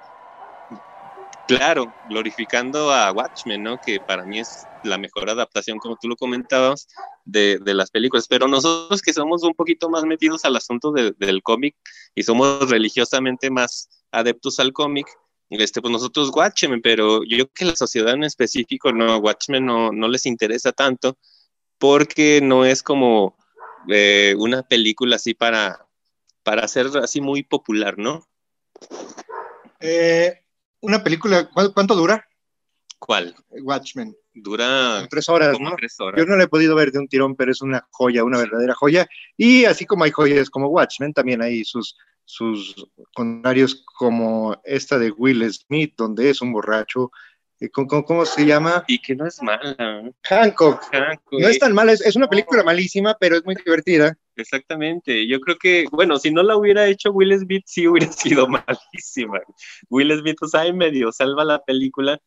Claro, glorificando a Watchmen, ¿no? Que para mí es la mejor adaptación, como tú lo comentabas, de, las películas. Pero nosotros que somos un poquito más metidos al asunto del cómic y somos religiosamente más adeptos al cómic, este, pues nosotros Watchmen, pero yo creo que la sociedad en específico, no, Watchmen no, no les interesa tanto porque no es como eh, una película así para, para ser así muy popular, ¿no? Eh, una película, ¿cuánto dura? ¿Cuál? Watchmen. Dura tres horas, ¿no? Yo no la he podido ver de un tirón, pero es una joya, una verdadera joya. Y así como hay joyas como Watchmen, también hay sus, sus contrarios como esta de Will Smith, donde es un borracho. Eh, ¿Cómo, cómo se llama? Y que no es mala. Hancock. No es tan mala, es, una película malísima, pero es muy divertida. Exactamente, yo creo que, bueno, si no la hubiera hecho Will Smith, sí hubiera sido malísima. Will Smith, pues ahí medio salva la película,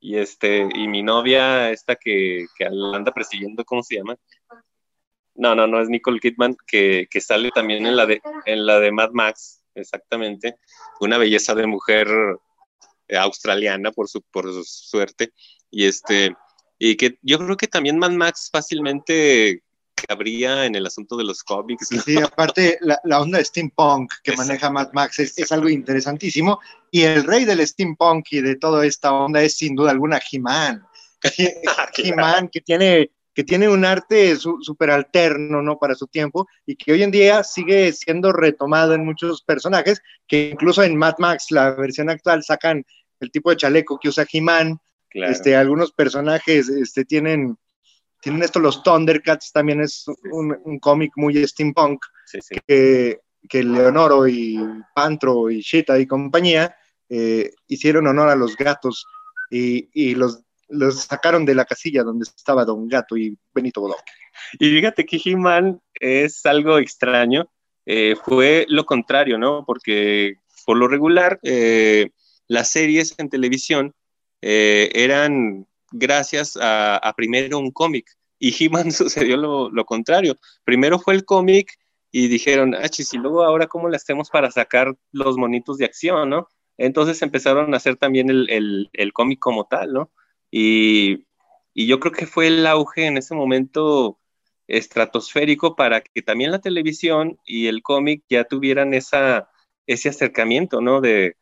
y este, y mi novia, esta que, que anda persiguiendo, ¿cómo se llama? No, no, no es Nicole Kidman, que, que, sale también en la de en la de Mad Max, exactamente. Una belleza de mujer eh, australiana por su, por su suerte. Y este, y que yo creo que también Mad Max fácilmente habría en el asunto de los cómics. Sí, aparte la, la, onda de steampunk que maneja Mad Max es, es, algo interesantísimo. Y el rey del steampunk y de toda esta onda es sin duda alguna He-Man. He-Man que tiene, que tiene un arte súper alterno, ¿no? Para su tiempo y que hoy en día sigue siendo retomado en muchos personajes, que incluso en Mad Max, la versión actual, sacan el tipo de chaleco que usa He-Man. Este, algunos personajes este, tienen, tienen esto, los Thundercats también es un, cómic muy steampunk, Que, que Leonoro y Pantro y Shita y compañía eh, hicieron honor a los gatos y, y los los sacaron de la casilla donde estaba Don Gato y Benito Bodón. Y fíjate que He-Man es algo extraño. Eh, fue lo contrario, ¿no? Porque por lo regular, eh, las series en televisión eh, eran gracias a, primero un cómic. Y He-Man sucedió lo, contrario. Primero fue el cómic y dijeron, ah, chis, y luego ahora cómo le hacemos para sacar los monitos de acción, ¿no? Entonces empezaron a hacer también el, el cómic como tal, ¿no? Y, yo creo que fue el auge en ese momento estratosférico para que también la televisión y el cómic ya tuvieran esa, ese acercamiento, ¿no? De,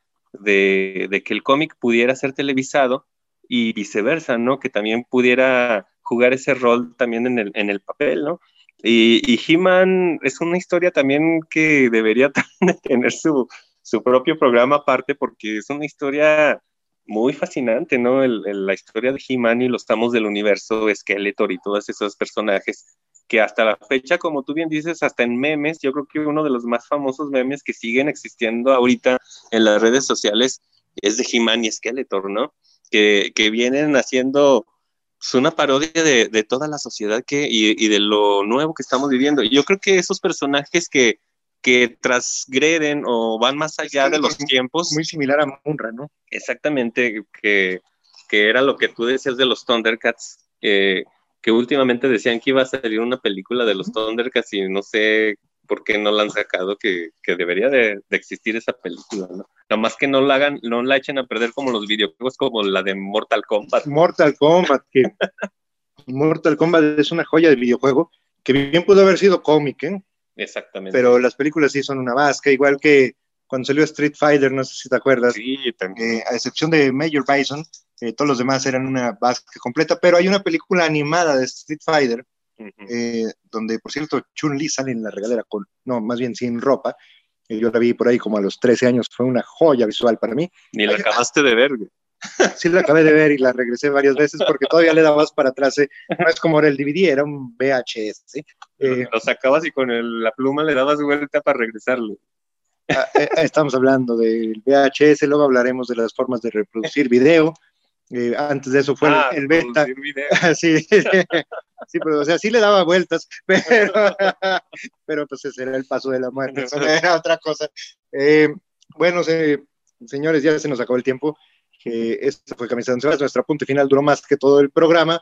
que el cómic pudiera ser televisado y viceversa, ¿no? Que también pudiera jugar ese rol también en el, en el papel, ¿no? Y, y He-Man es una historia también que debería tener su, su propio programa aparte porque es una historia muy fascinante, ¿no? la historia de He-Man y los amos del universo, Skeletor y todos esos personajes que hasta la fecha, como tú bien dices, hasta en memes, yo creo que uno de los más famosos memes que siguen existiendo ahorita en las redes sociales es de He-Man y Skeletor, ¿no? Que, vienen haciendo pues, una parodia de, toda la sociedad que, y, y, de lo nuevo que estamos viviendo. Yo creo que esos personajes que, que transgreden o van más allá de los tiempos. Muy similar a Munra, ¿no? Exactamente, que, que era lo que tú decías de los Thundercats, que últimamente decían que iba a salir una película de los Thundercats y no sé por qué no la han sacado, que, que debería de, de, existir esa película, ¿no? Nada más que no la hagan, no la echen a perder como los videojuegos, como la de Mortal Kombat. Mortal Kombat, que Mortal Kombat es una joya de videojuego, que bien pudo haber sido cómic, ¿eh? Exactamente. Pero las películas sí son una vasca, igual que cuando salió Street Fighter, no sé si te acuerdas. Sí, también. Eh, a excepción de Major Bison, eh, todos los demás eran una vasca completa, pero hay una película animada de Street Fighter, eh, donde, por cierto, Chun-Li sale en la regalera con, no, más bien sin ropa. yo la vi por ahí como a los 13 años, fue una joya visual para mí. Ni la acabaste de ver. sí la acabé de ver y la regresé varias veces porque todavía le dabas para atrás. ¿eh? No es como era el DVD, era un VHS. Eh, lo sacabas y con la pluma le dabas vuelta para regresarlo. Ah, eh, estamos hablando del VHS, luego hablaremos de las formas de reproducir video. Antes de eso fue el, ah, beta. sí, sí, pero o sea, sí le daba vueltas, pero, pero pues ese era el paso de la muerte, eso era otra cosa. bueno, señores, ya se nos acabó el tiempo que este fue Camisa de nuestra punto final duró más que todo el programa.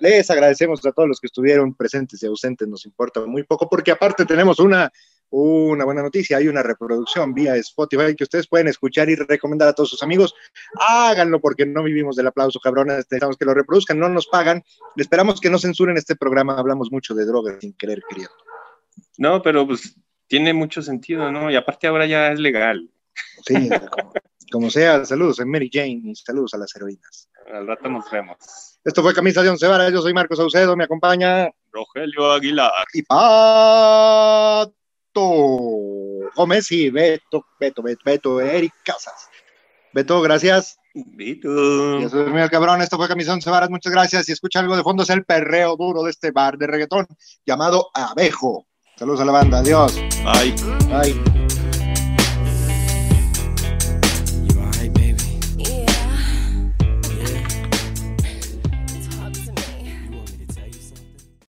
Les agradecemos a todos los que estuvieron presentes y ausentes, nos importa muy poco, porque aparte tenemos una, una buena noticia, hay una reproducción vía Spotify que ustedes pueden escuchar y recomendar a todos sus amigos. Háganlo porque no vivimos del aplauso, cabrones, necesitamos que lo reproduzcan, no nos pagan. Esperamos que no censuren este programa, hablamos mucho de drogas sin querer queriendo. No, pero pues tiene mucho sentido, ¿no? Y aparte ahora ya es legal. Sí, como sea, saludos a Mary Jane y saludos a las heroínas. Al rato nos vemos. Esto fue Camisa de Once Varas, yo soy Marcos Saucedo, me acompaña Rogelio Aguilar y Gómez y Beto, Beto, Beto, Beto, Eric Casas. Beto, gracias. Beto. Yo soy el cabrón, esto fue Once Varas, muchas gracias. Si escucha algo de fondo es el perreo duro de este bar de reggaetón llamado Abejo. Saludos a la banda, adiós. Bye. Bye.